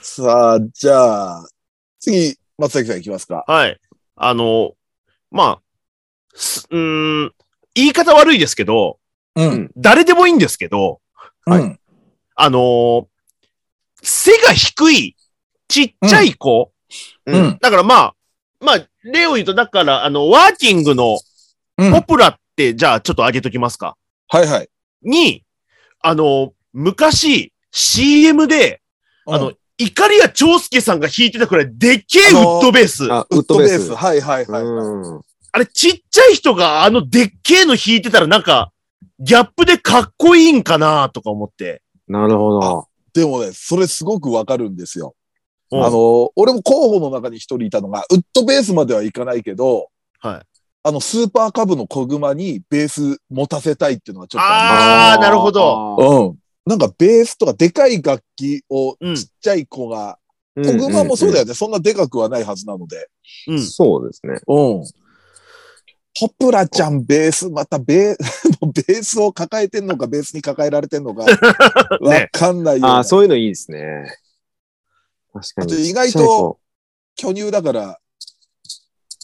さあ、じゃあ、次、松崎さんいきますか。はい。あの、まあ、すうーん、言い方悪いですけど、うん。誰でもいいんですけど、うん。あのー背が低い、ちっちゃい子、うん。だからまあ、まあ、例を言うと、だから、あの、ワーキングのうんポプラって、じゃあちょっと上げときますか。はいはい。に、あの、昔、CM で、あの、イカリア長介さんが弾いてたくらいでっけえウッドベース。ああ、ウッドベース。はいはいはい、はい。うん。れちっちゃい人があのでっけえの弾いてたらなんか、ギャップでかっこいいんかなとか思って。なるほど。でもね、それすごくわかるんですよ。うんあの、俺も候補の中に一人いたのが、ウッドベースまではいかないけど、はい。あの、スーパーカブの小熊にベース持たせたいっていうのはちょっとあーなるほど。うん。なんかベースとかでかい楽器をうんちっちゃい子が、うん小熊もそうだよ。よね。そんなでかくはないはずなので。うん。そうですね。うん。ポプラちゃんベース、またベー、ベースを抱えてんのか、ベースに抱えられてんのか、わかんないような。ああ、そういうのいいですね。確かあとに。意外と巨乳だから、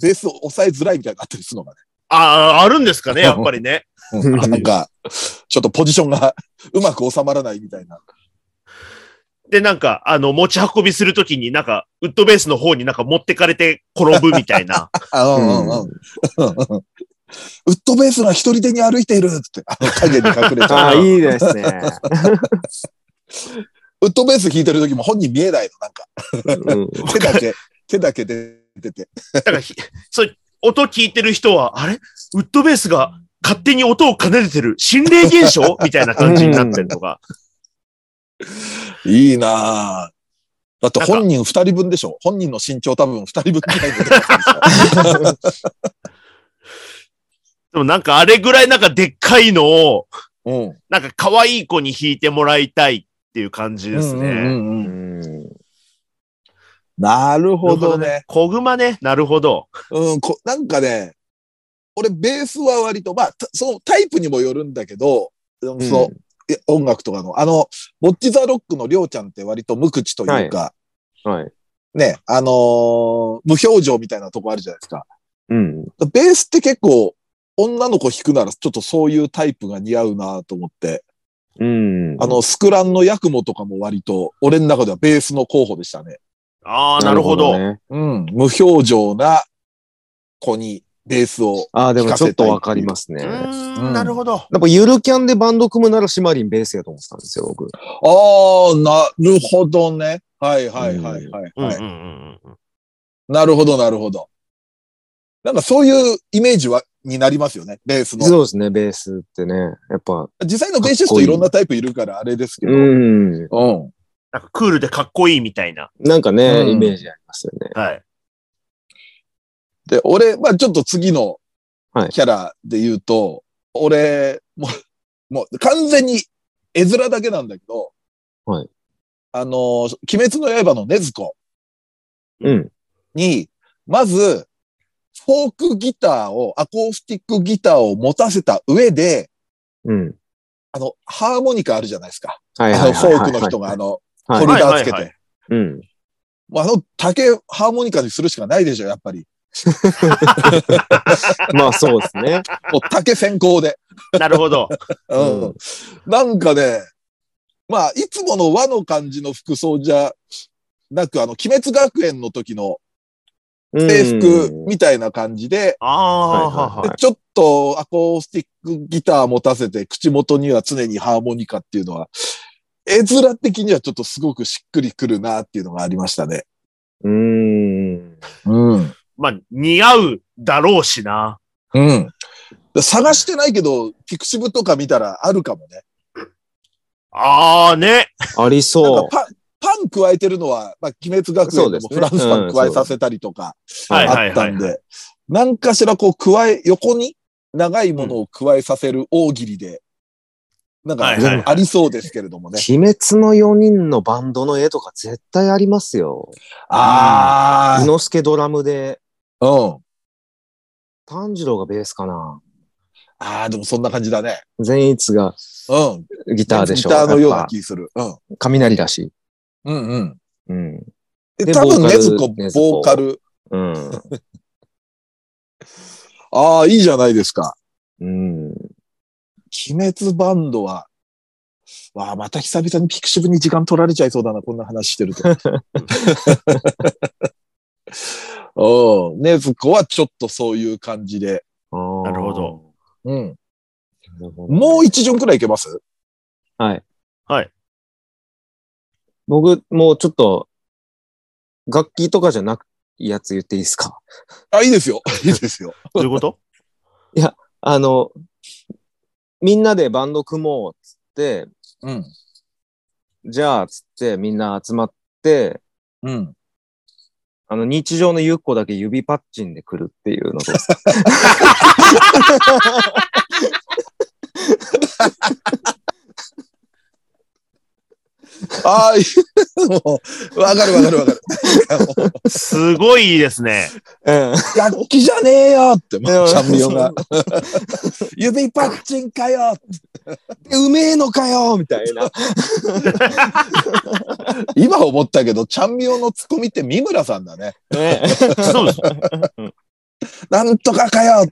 ベースを抑えづらいみたいになったりするのがね。ああ、あるんですかね、やっぱりね。うん なんか、ちょっとポジションが うまく収まらないみたいな。で、なんか、あの、持ち運びするときになんか、ウッドベースの方になんか持ってかれて転ぶみたいな。あうんうんうん。ウッドベースが一人手に歩いているっつって、あの影に隠れちああ。いいですね。ウッドベース弾いてる時も本人見えないの、なんか。うん 手だけ、手だけ出てて。だからひ、そう、音聞いてる人は、あれ？ウッドベースが勝手に音を奏でてる心霊現象？みたいな感じになってるのが。いいなぁ。だって本人二人分でしょ？本人の身長多分二人分ぐらいで でもなんかあれぐらいなんかでっかいのを、ょうん。なんか可愛い子に弾いてもらいたいっていう感じですね。うんうんうんううんんなるほどね。。小熊ね。なるほど。うんこ、なんかね、俺ベースは割と、まあ、たそのタイプにもよるんだけど、その、え音楽とかの、あの、ボッチザロックのりょうちゃんって割と無口というか、はい。ね、あのー無表情みたいなとこあるじゃないですか。うん。ベースって結構、女の子弾くならちょっとそういうタイプが似合うなと思って、うん。あの、スクランのヤクモとかも割と、俺の中ではベースの候補でしたね。ああ、なるほど。ね。うん。無表情な子にベースを。ああ、でもちょっとわかりますうね。なるほど。っぱゆるキャンでバンド組むならシマリンベースやと思ってたんですよ、僕。ああ、なるほどね。はいはいはいはい、はいうんうんうんうん。なるほどなるほど。なんかそういうイメージは、になりますよね。ベースの。そうですね、ベースってね。やっぱ。実際のベーシストいろんなタイプいるからあれですけど。うん。うん。なんかクールでかっこいいみたいな。なんかね、うんイメージありますよね。はい。で、俺、まあちょっと次のはいキャラで言うと、俺、もう、もう完全に絵面だけなんだけど、はい。あのー、鬼滅の刃の禰豆子うん。に、まず、フォークギターを、アコースティックギターを持たせた上で、うん。あの、ハーモニカあるじゃないですか。はいあの、はいはいはい。フォークの人が、あの、はいホルダーつけはいはいはて。うん。もうあの、竹ハーモニカにするしかないでしょ、やっぱり。まあそうですね。もう竹先行で。なるほど。うん。うんなんかね、まあ、いつもの和の感じの服装じゃなく、あの、鬼滅学園の時の制服みたいな感じで、ああ、はいはいはでちょっとアコースティックギター持たせて、口元には常にハーモニカっていうのは、絵面的にはちょっとすごくしっくりくるなっていうのがありましたね。うーん。うん。まあ、似合うだろうしな。うん。探してないけど、ピクシブとか見たらあるかもね。ああ、ね。ありそかパン、パン加えてるのは、まあ、鬼滅学園でもそうですねフランスパン加えさせたりとかはいあったんで、何かしらこう加え、横に長いものを加えさせる大喜利で、なんかありそうですけれどもう。ね。鬼滅の4人のバンドの絵とか絶対ありますよ。あ伊之助ドラムで、あ、うん。炭治郎がベースかな。ああ、でもそんな感じだね。善逸がうん。ギターでしょ。ギターのような気する。うん。ぱ雷だし。うんうん。うん。で、で多分、ねずこ、ボーカル。うん。ああ、いいじゃないですか。うん。鬼滅バンドは、わあ、また久々にピクシブに時間取られちゃいそうだな、こんな話してると。うん。ねずこはちょっとそういう感じで。ななるほど。うん。なるほどもう一巡くらいいけます？はい。はい。僕、もうちょっと、楽器とかじゃなくいいやつ言っていいですか？あ、いいですよ。いいですよ。どういうこと？あの、みんなでバンド組もうっつって、うん。じゃあ、つってみんな集まって、うん。あの、日常のゆっこだけ指パッチンで来るっていうのとか。ああ、いいもうわかるわかるわかる。すごいいいですね。うん。楽器じゃねえよって、もうんう、ちゃんみよが。指パッチンかようめえのかよみたいな。今思ったけど、ちゃんみよのツッコミって三村さんだね。ねそうです。なんとかかよ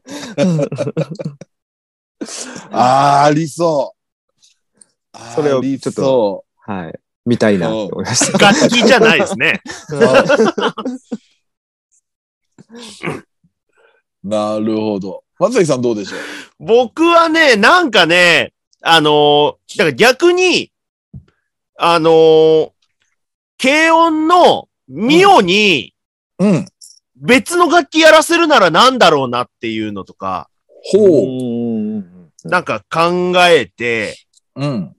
あー、ありそう。それをちょっそはい。見たいなって思いました。楽器じゃないですね。う。なるほど。松崎さんどうでしょう？僕はね、なんかね、あのーだから逆に、あのー軽音のミオにうん。別の楽器やらせるならなんだろうなっていうのとか、ほう。うんなんか考えて、うん。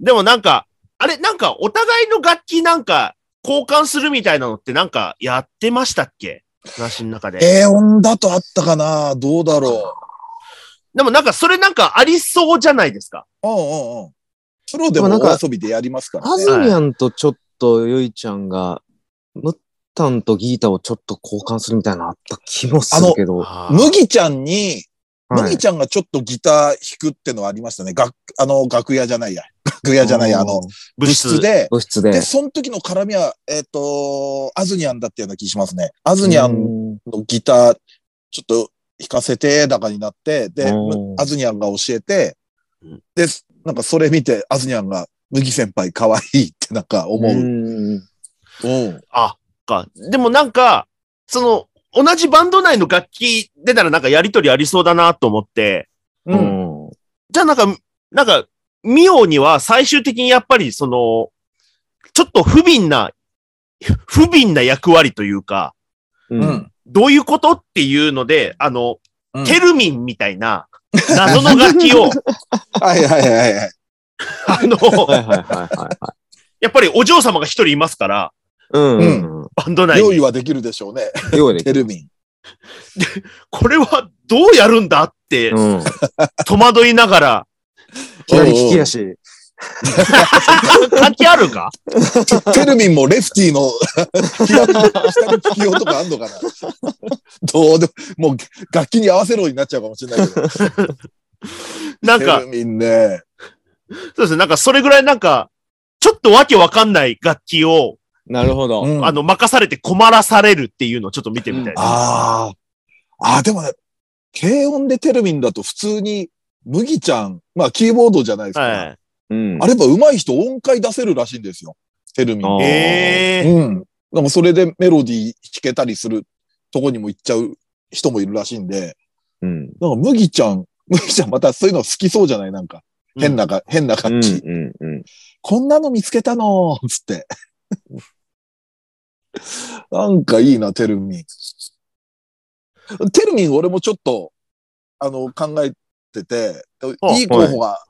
でもなんか、あれ、なんかお互いの楽器なんか交換するみたいなのってなんかやってましたっけ？話の中で。低音だとあったかな？どうだろでもなんかそれなんかありそうじゃないですか？う。うんうんうん。プロでもでもなんかお遊びでやりますからアね。ズニャンとちょっとゆいちゃんが、ムッタンとギータをちょっと交換するみたいなのあった気もするけど。は麦ちゃんに、い麦ちゃんがちょっとギター弾くってのはありましたね。楽、あの、楽屋じゃないや。楽屋じゃないや、あの、部室。で。部室で。で、その時の絡みは、えっ、と、アズニャンだったような気しますね。アズニャンン。のギター、ちょっと弾かせて、だかになって、でうん、アズニャンが教えてうん、で、なんかそれ見て、アズニャンが、麦先輩可愛いってなんか思う。んうん。あ、か。でもなんか、その、同じバンド内の楽器でならなんかやりとりありそうだなと思って、う。うんん。じゃあなんか、なんか、ミオには最終的にやっぱりその、ちょっと不憫な、不憫な役割というか、う。うんん。どういうことっていうので、あの、うんテルミンみたいな 謎の楽器を、はいはいはいはい。あの、はいはいはいはいはい。やっぱりお嬢様が一人いますから、うん。うん。バンド内に。用意はできるでしょうね。用意できる。テルミン。これはどうやるんだってうん。戸惑いながら、左利きやし。関係あるか？テルミンもレフティーの 左利きようとかあんのかな？どうでも、もう楽器に合わせろになっちゃうかもしれないけど。なんかテ、ルミンね。そうですね、なんかそれぐらいなんか、ちょっとわけわかんない楽器を、なるほど。うんあの、任されて困らされるっていうのをちょっと見てみたいです。ああ。ああ、でもね、軽音でテルミンだと普通に、麦ちゃん、まあキーボードじゃないですか。はい。うん。あれば上手い人音階出せるらしいんですよ。テルミン。ええうん。でもそれでメロディー弾けたりするとこにも行っちゃう人もいるらしいんで、うん。なんか麦ちゃん、麦ちゃんまたそういうの好きそうじゃない？なんか。変なが、変なうん。感じ。うん。うん。こんなの見つけたの？つって。なんかいいな、テルミン。テルミン俺もちょっと、あの、考えてて、あいい候補が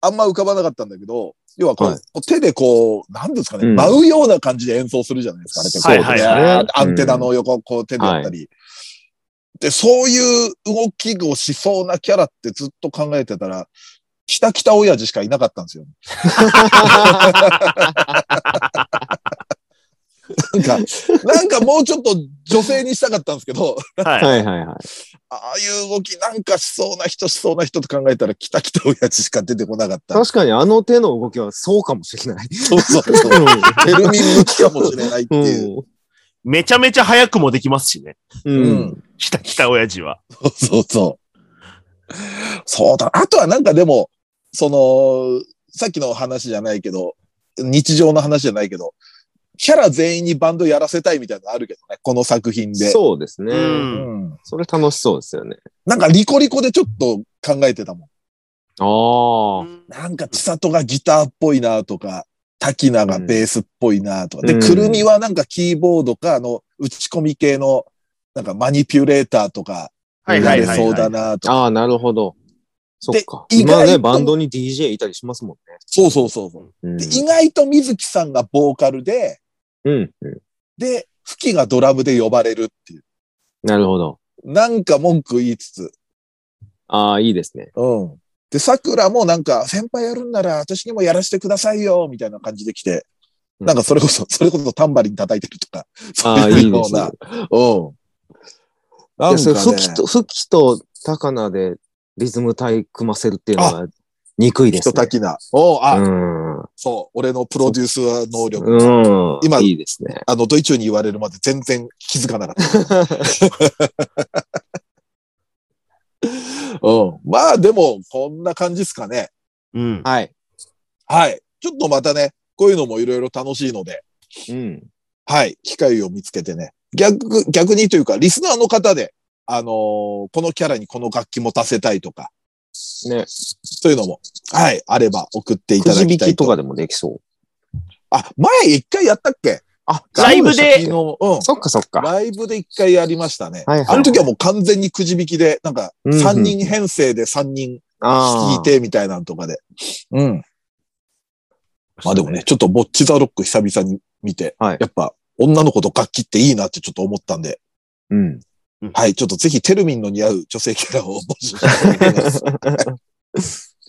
あんま浮かばなかったんだけど、要はこう、はい手でこう、なんですかね、うん舞うような感じで演奏するじゃないですか、あれってこう。はいはいはいねアンテナの横をこう手でやったり。で、そういう動きをしそうなキャラってずっと考えてたら、北北親父しかいなかったんですよ。なんか、なんかもうちょっと女性にしたかったんですけど、はい。はいはいはい。ああいう動きなんかしそうな人しそうな人と考えたら、北北親父しか出てこなかった。確かにあの手の動きはそうかもしれない。そうそうそう。テルミン向きかもしれないっていう。めちゃめちゃ早くもできますしね。うん。ううんん。北北親父は。そうそう。そうだ。あとはなんかでも、その、さっきの話じゃないけど、日常の話じゃないけど、キャラ全員にバンドやらせたいみたいなのあるけどね、この作品で。そうですね。う。うんん。それ楽しそうですよね。なんかリコリコでちょっと考えてたもん。ああ。なんか千里がギターっぽいなとか、滝名がベースっぽいなとか。で、うんくるみはなんかキーボードか、あの、打ち込み系の、なんかマニピュレーターとか、はいやはいはいはい。れそうだなとか。ああ、なるほど。そっか。今ね、バンドに DJ いたりしますもんそうそうそうそう。ね。で、意外と水木さんがボーカルで、うん。うん。で、フキがドラムで呼ばれるっていう。なるほど。なんか文句言いつつ。ああ、いいですね。うん。で、桜もなんか、先輩やるんなら私にもやらせてくださいよ、みたいな感じで来て。うんなんかそれこそ、それこそタンバリン叩いてるとか。そうああ、いう いいですねような。。うん。ないんかねフキと、フキと高菜でリズム体組ませるっていうのは憎いですね。人滝な。おうあ、うん。そう。俺のプロデュース能力。うん。今いいですね。あの、ドイツに言われるまで全然気づかなかった。うん。まあでも、こんな感じですかね。うん。はい。はい。ちょっとまたね、こういうのもいろいろ楽しいので、うん。はい。機会を見つけてね。逆、逆にというか、リスナーの方で、あのーこのキャラにこの楽器持たせたいとか、ね。そういうのも、はい、あれば送っていたくじ引だきたいと。きとかでもできそう。あ、前一回やったっけ？あ、ライブでそうんけ。そっかそっか。ライブで一回やりましたね。はいはいあの時はもう完全にくじ引きで、なんか、うんうん3人編成で3人ああ。弾いてみたいなのとかで。うん。まあでもね、。ちょっとボッチザロック久々に見て、はいやっぱ女の子と楽器っていいなってちょっと思ったんで、うん。はい、ちょっとぜひテルミンの似合う女性キャラを募集したいと思います。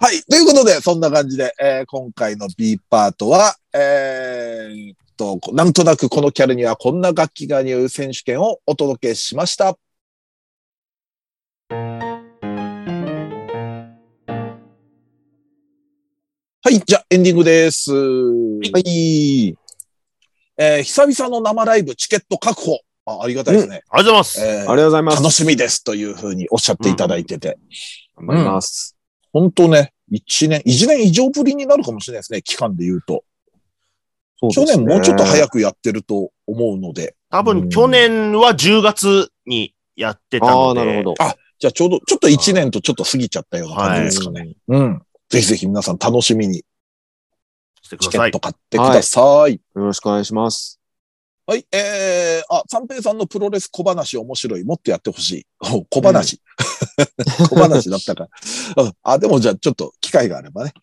はい。ということで、そんな感じで、えー今回の B パートは、えーっと、なんとなくこのキャラにはこんな楽器が似合う選手権をお届けしました。はい。じゃあ、エンディングです。はい。えー久々の生ライブチケット確保。あありがたいですね。ありがとうございます。えーありがとうございます。楽しみですというふうにおっしゃっていただいてて。頑張ります。本当ね、一年、一年以上ぶりになるかもしれないですね、期間で言うと。去そうですね年もうちょっと早くやってると思うので。多分、去年は10月にやってたああ、ので。なるほど。あ、じゃあちょうど、ちょっと一年とちょっと過ぎちゃったような感じですかね。うん。ぜひぜひ皆さん楽しみにチケット。買ってください。よろしくお願いします。はい、えー、あ、三平さんのプロレス小話面白い。もっとやってほしい。お小話。小話だったか。うんあ、でもじゃあちょっと機会があればね、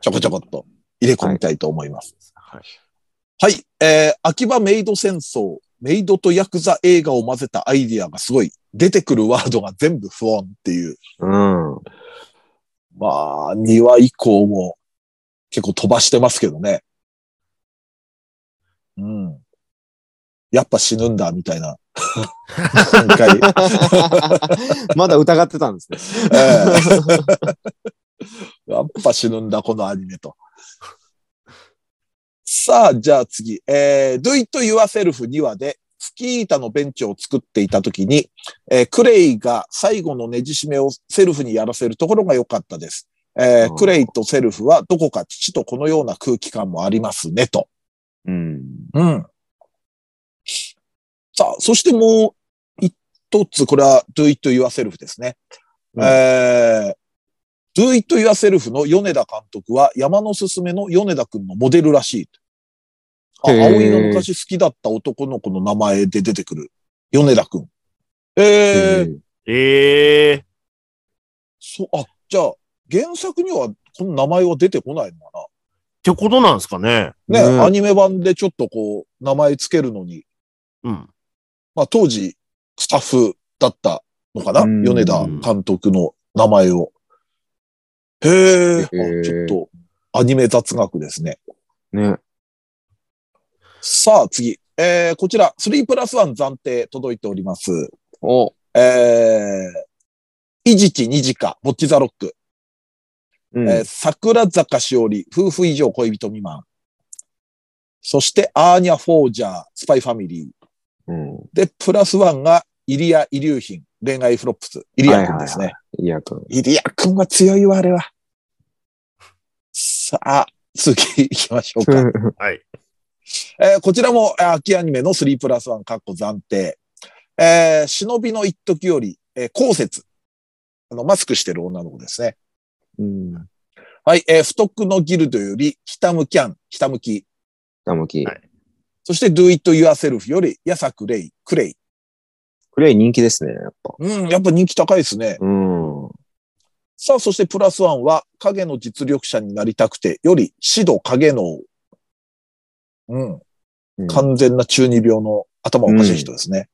ちょこちょこっと入れ込みたいと思います。はいはい。えー、秋葉メイド戦争、メイドとヤクザ映画を混ぜたアイディアがすごい。出てくるワードが全部不穏っていう。うん。まあ、2話以降も結構飛ばしてますけどね。うん。やっぱ死ぬんだ、みたいな。今回。まだ疑ってたんですね。ええやっぱ死ぬんだ、このアニメと。さあ、じゃあ次。えー、Do It Yourself 2話で、スキー板のベンチを作っていたときに、えークレイが最後のねじ締めをセルフにやらせるところが良かったです。えーうんクレイとセルフはどこか父とこのような空気感もありますね、と。うん。うん。さあ、そしてもう一つ、これは Do It Yourself ですね。うんえー Do It Yourself の米田監督は山のすすめの米田くんのモデルらしい。あ、葵が昔好きだった男の子の名前で出てくる米田くん。えー、ええそう、あ、じゃあ、原作にはこの名前は出てこないのかってことなんですかね。なね、ねアニメ版でちょっとこう、名前つけるのに、うん。まあ当時、スタッフだったのかな？うん米田監督の名前を。へえ、ちょっと、アニメ雑学ですね。ね。さあ次。えー、こちら、3プラス1暫定届いております。お。えー、伊地知虹夏、ぼっち・ざ・ろっく。うん。えー桜坂しおり、夫婦以上恋人未満。そして、アーニャ・フォージャー、スパイファミリー。うん。で、プラスワンが、イリア・イリューヒン、恋愛フロップス。イリア君ですね。いや、くん。イリア君は強いわ、あれは。さあ、次行きましょうか。はい。えーこちらも、えー秋アニメの3プラス1、カッコ暫定。えー忍びの一時より、えー、後節。あの、マスクしてる女の子ですね。うん。はい、えー不徳のギルドより、北向きゃん、北向き。下向きは。いそして、Do It Yourself より、やさくれい、クレイ。クレイ人気ですね、やっぱ。うん、やっぱ人気高いですね。うん。さあ、そしてプラスワンは、影の実力者になりたくて、より、指導影の、うん、うん完全な中二病の頭おかしい人ですね。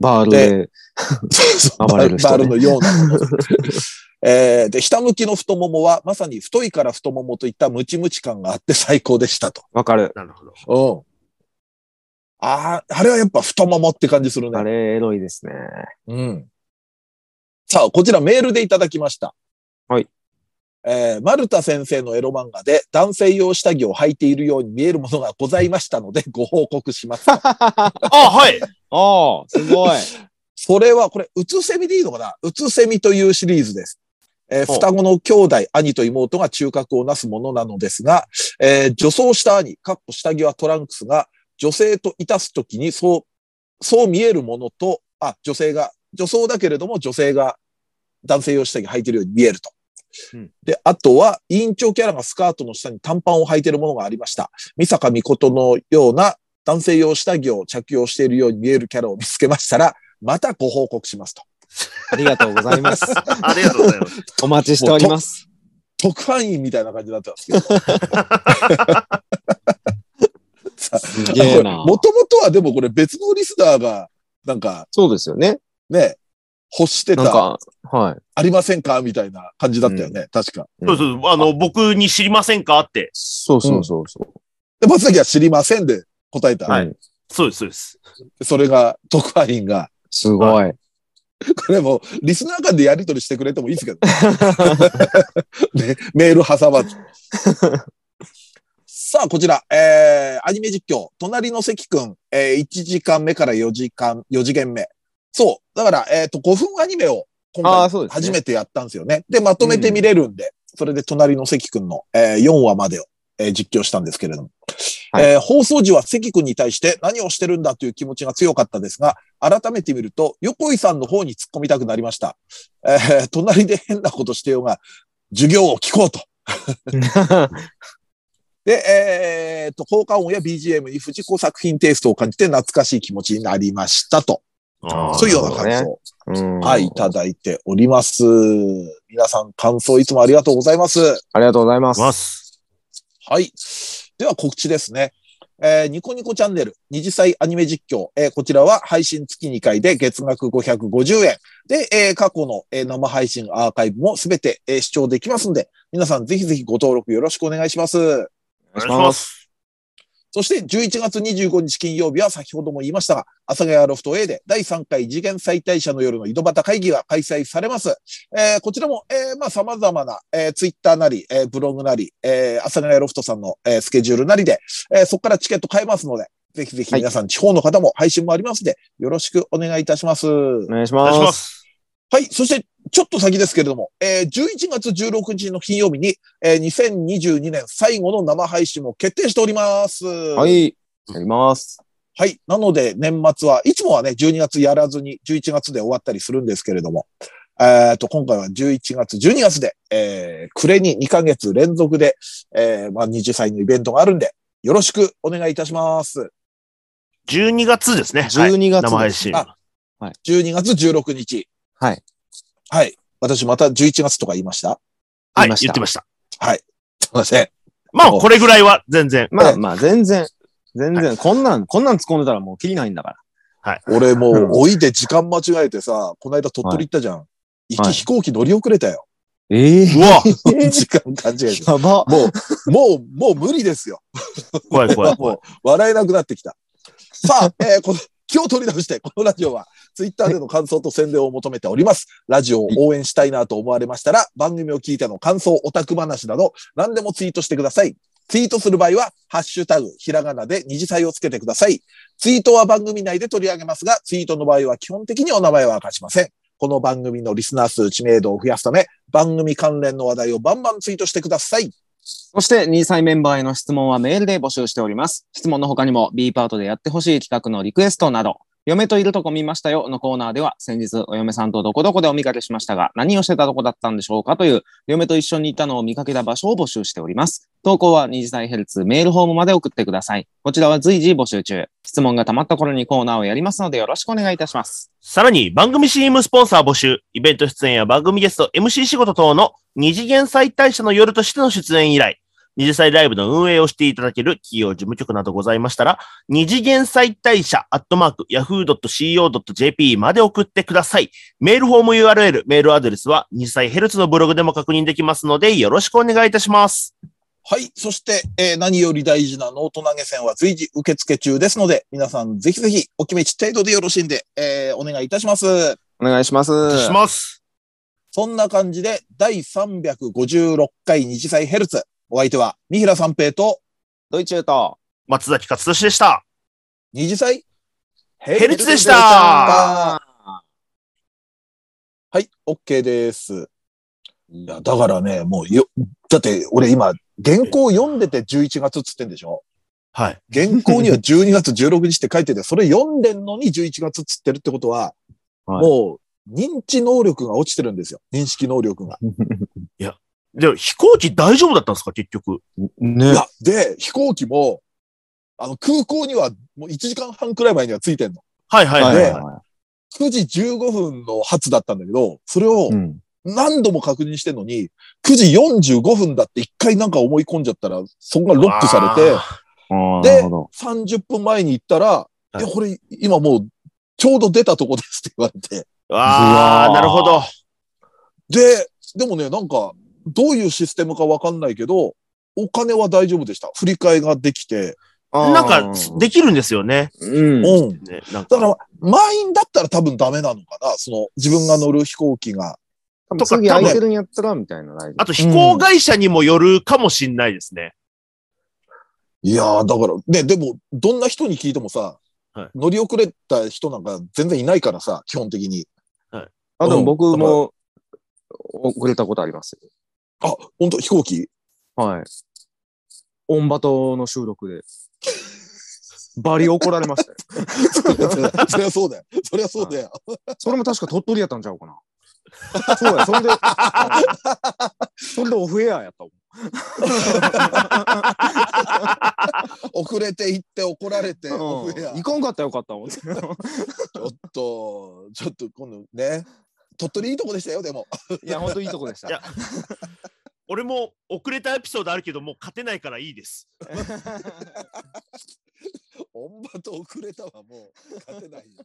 バールで、暴れる人ねバールのようなもの。えーで、下向きの太ももは、まさに太いから太ももといったムチムチ感があって最高でしたと。わかる。なるほど。うん。ああ、あれはやっぱ太ももって感じするね。あれ、エロいですね。うん。さあ、こちらメールでいただきました。はい。えー、マルタ先生のエロ漫画で男性用下着を履いているように見えるものがございましたので ご報告します。あ、はい。ああ、すごい。それはこれ、うつせみでいいのかな？うつせみというシリーズです。えー双子の兄弟、兄と妹が中核をなすものなのですが、えー女装した兄、かっこ下着はトランクスが、女性といたすときにそう、そう見えるものと、あ、女性が、女装だけれども女性が男性用下着履いてるように見えると。うんで、あとは、委員長キャラがスカートの下に短パンを履いているものがありました。三坂美琴のような男性用下着を着用しているように見えるキャラを見つけましたら、またご報告しますと。ありがとうございます。ありがとうございます。お待ちしております。特派員みたいな感じになってますけど。さすげえな。もともとはでもこれ別のリスナーが、なんかそうですよね。ね、欲してた、なんか、はい。ありませんかみたいな感じだったよね。確か。うんそうそう。あの、僕に知りませんかって。そうそうそうそう。で、松崎は知りませんで答えた。はいうんそうです、そうです。それが特派員が、すごい。これもうリスナー間でやり取りしてくれてもいいですけど、ね、メール挟まず。さあ、こちら、えー、アニメ実況、隣の関くん、えー、1時間目から4時間、4次元目。そう。だから、えっ、と、5分アニメを今回初めてやったんですよね。で、まとめて見れるんで、それで隣の関くんの、えー、4話までを、えー実況したんですけれども。はいえー放送時は関くんに対して何をしてるんだという気持ちが強かったですが、改めて見ると、横井さんの方に突っ込みたくなりました。えー隣で変なことしてようが、授業を聞こうと。で、えー、と、効果音や BGM に藤子作品テイストを感じて懐かしい気持ちになりましたと。そういうような感想、うんはい、いただいております。皆さん感想いつもありがとうございます。ありがとうございます。ます。はい。では告知ですね。えーニコニコチャンネル、二次祭アニメ実況、えーこちらは配信月2回で月額550円。で、えー過去の、えー生配信アーカイブもすべて、えー視聴できますんで、皆さんぜひぜひご登録よろしくお願いします。お願いします。そして11月25日金曜日は先ほども言いましたが、阿佐ヶ谷ロフト A で第3回次元再退者の夜の井戸端会議が開催されます。えーこちらも、えーまあ様々な、えーツイッターなり、えーブログなり、えー、阿佐ヶ谷ロフトさんの、えースケジュールなりで、えーそこからチケット買えますので、ぜひぜひ皆さん、地方の方も配信もありますので、よろしくお願いいたします。お願いしま。す。はい。そして、ちょっと先ですけれども、えー、11月16日の金曜日に、えー、2022年最後の生配信も決定しております。は。はいい。やります。はい。なので、年末はいつもはね、12月やらずに11月で終わったりするんですけれども、えっと、今回は11月、12月で、えー、暮れに2ヶ月連続で、えー、まあ、20歳のイベントがあるんで、よろしくお願いいたします。12月ですね。はい12月です生配信。あ12月16日。はい。はい。私また11月とか言いました？はい言いま、した言ってました。すいません。まあ、これぐらいは全然。まあまあ、全然、全然、こんなん、こんなん突っ込んでたらもう切りないんだから。俺もうんう、置いて時間間違えてさ、この間鳥取行ったじゃん。行き飛行機乗り遅れたよ。ええうわ 時間勘違えて。やば。もう、もう、もう無理ですよ。怖い怖い怖い も。う笑えなくなってきた。さあ、えーこの、気を取り直して、このラジオは、ツイッターでの感想と宣伝を求めております。ラジオを応援したいなと思われましたら、番組を聞いての感想、オタク話など、何でもツイートしてください。ツイートする場合は、ハッシュタグ、ひらがなで二次祭をつけてください。ツイートは番組内で取り上げますが、ツイートの場合は基本的にお名前は明かしません。この番組のリスナー数、知名度を増やすため、番組関連の話題をバンバンツイートしてください。そして、2歳メンバーへの質問はメールで募集しております。質問の他にも B パートでやってほしい企画のリクエストなど、嫁といるとこ見ましたよのコーナーでは、先日お嫁さんとどこどこでお見かけしましたが、何をしてたとこだったんでしょうか？という、嫁と一緒にいたのを見かけた場所を募集しております。投稿は二次歳ヘルツメールフォームまで送ってください。こちらは随時募集中。質問が溜まった頃にコーナーをやりますのでよろしくお願いいたします。さらに、番組 CM スポンサー募集、イベント出演や番組ゲスト、MC 仕事等の二次元再大社の夜としての出演依頼、二次妻ライブの運営をしていただける企業事務局などございましたら、二次元妻帯者アットマーク yahoo.co.jp まで送ってください。メールフォーム URL、メールアドレスは二次祭ヘルツのブログでも確認できますので、よろしくお願いいたします。はい。そして、えー何より大事なノート投げ銭は随時受付中ですので、皆さんぜひぜひお決めち程度でよろしいんで、えーお願いいたします。お願いします。お願いします。そんな感じで、第356回日祭ヘルツ。お相手は、三平三平と、ドイチューと、松崎勝利でした。二次祭ヘヘルツでしたはい、OK です。いや、だからね、もうよ、だって俺今、原稿読んでて11月っつってんでしょ？はい。原稿には12月16日って書いてて、それ読んでんのに11月っつってるってことは、はいもう、認知能力が落ちてるんですよ。認識能力が。でも飛行機大丈夫だったんですか？結局。ねいや、で、飛行機も、あの、空港にはもう1時間半くらい前には着いてんの。はいはいはい、ではい。9時15分の発だったんだけど、それをうん。何度も確認してんのに、9時45分だって一回なんか思い込んじゃったら、そこがロックされて、あああ、でなるほど。30分前に行ったら、いいや、これ今もうちょうど出たとこですって言われて。ーあー、うわーなるほど。で、でもね、なんか、どういうシステムかわかんないけど、お金は大丈夫でした。振り替えができて。なんか、できるんですよね。うん。うん。ねだから、満員だったら多分ダメなのかな。その、自分が乗る飛行機が。多分次空いてるんやったら、みたいな。あと飛行会社にもよるかもしんないですね。いやー、だから、ね、でも、どんな人に聞いてもさ、はい乗り遅れた人なんか全然いないからさ、基本的に。あ、でもうん僕も遅れたことありますよ。あ、本当？飛行機？はい。オンバトの収録で。バリ怒られましたよ。そりゃそうだよ。そりゃそうだよ。それも確か鳥取やったんちゃうかな。そうや、そんで、そんでオフエアやったもん。遅れて行って怒られて、うんオフエア行かんかったらよかったもん。ちょっと、ちょっと今度ね、鳥取いいとこでしたよ、でも。いや、ほんといいとこでした。いや俺も遅れたエピソードあるけど、もう勝てないからいいです。オンバト遅れたわ、もう。勝てないよ。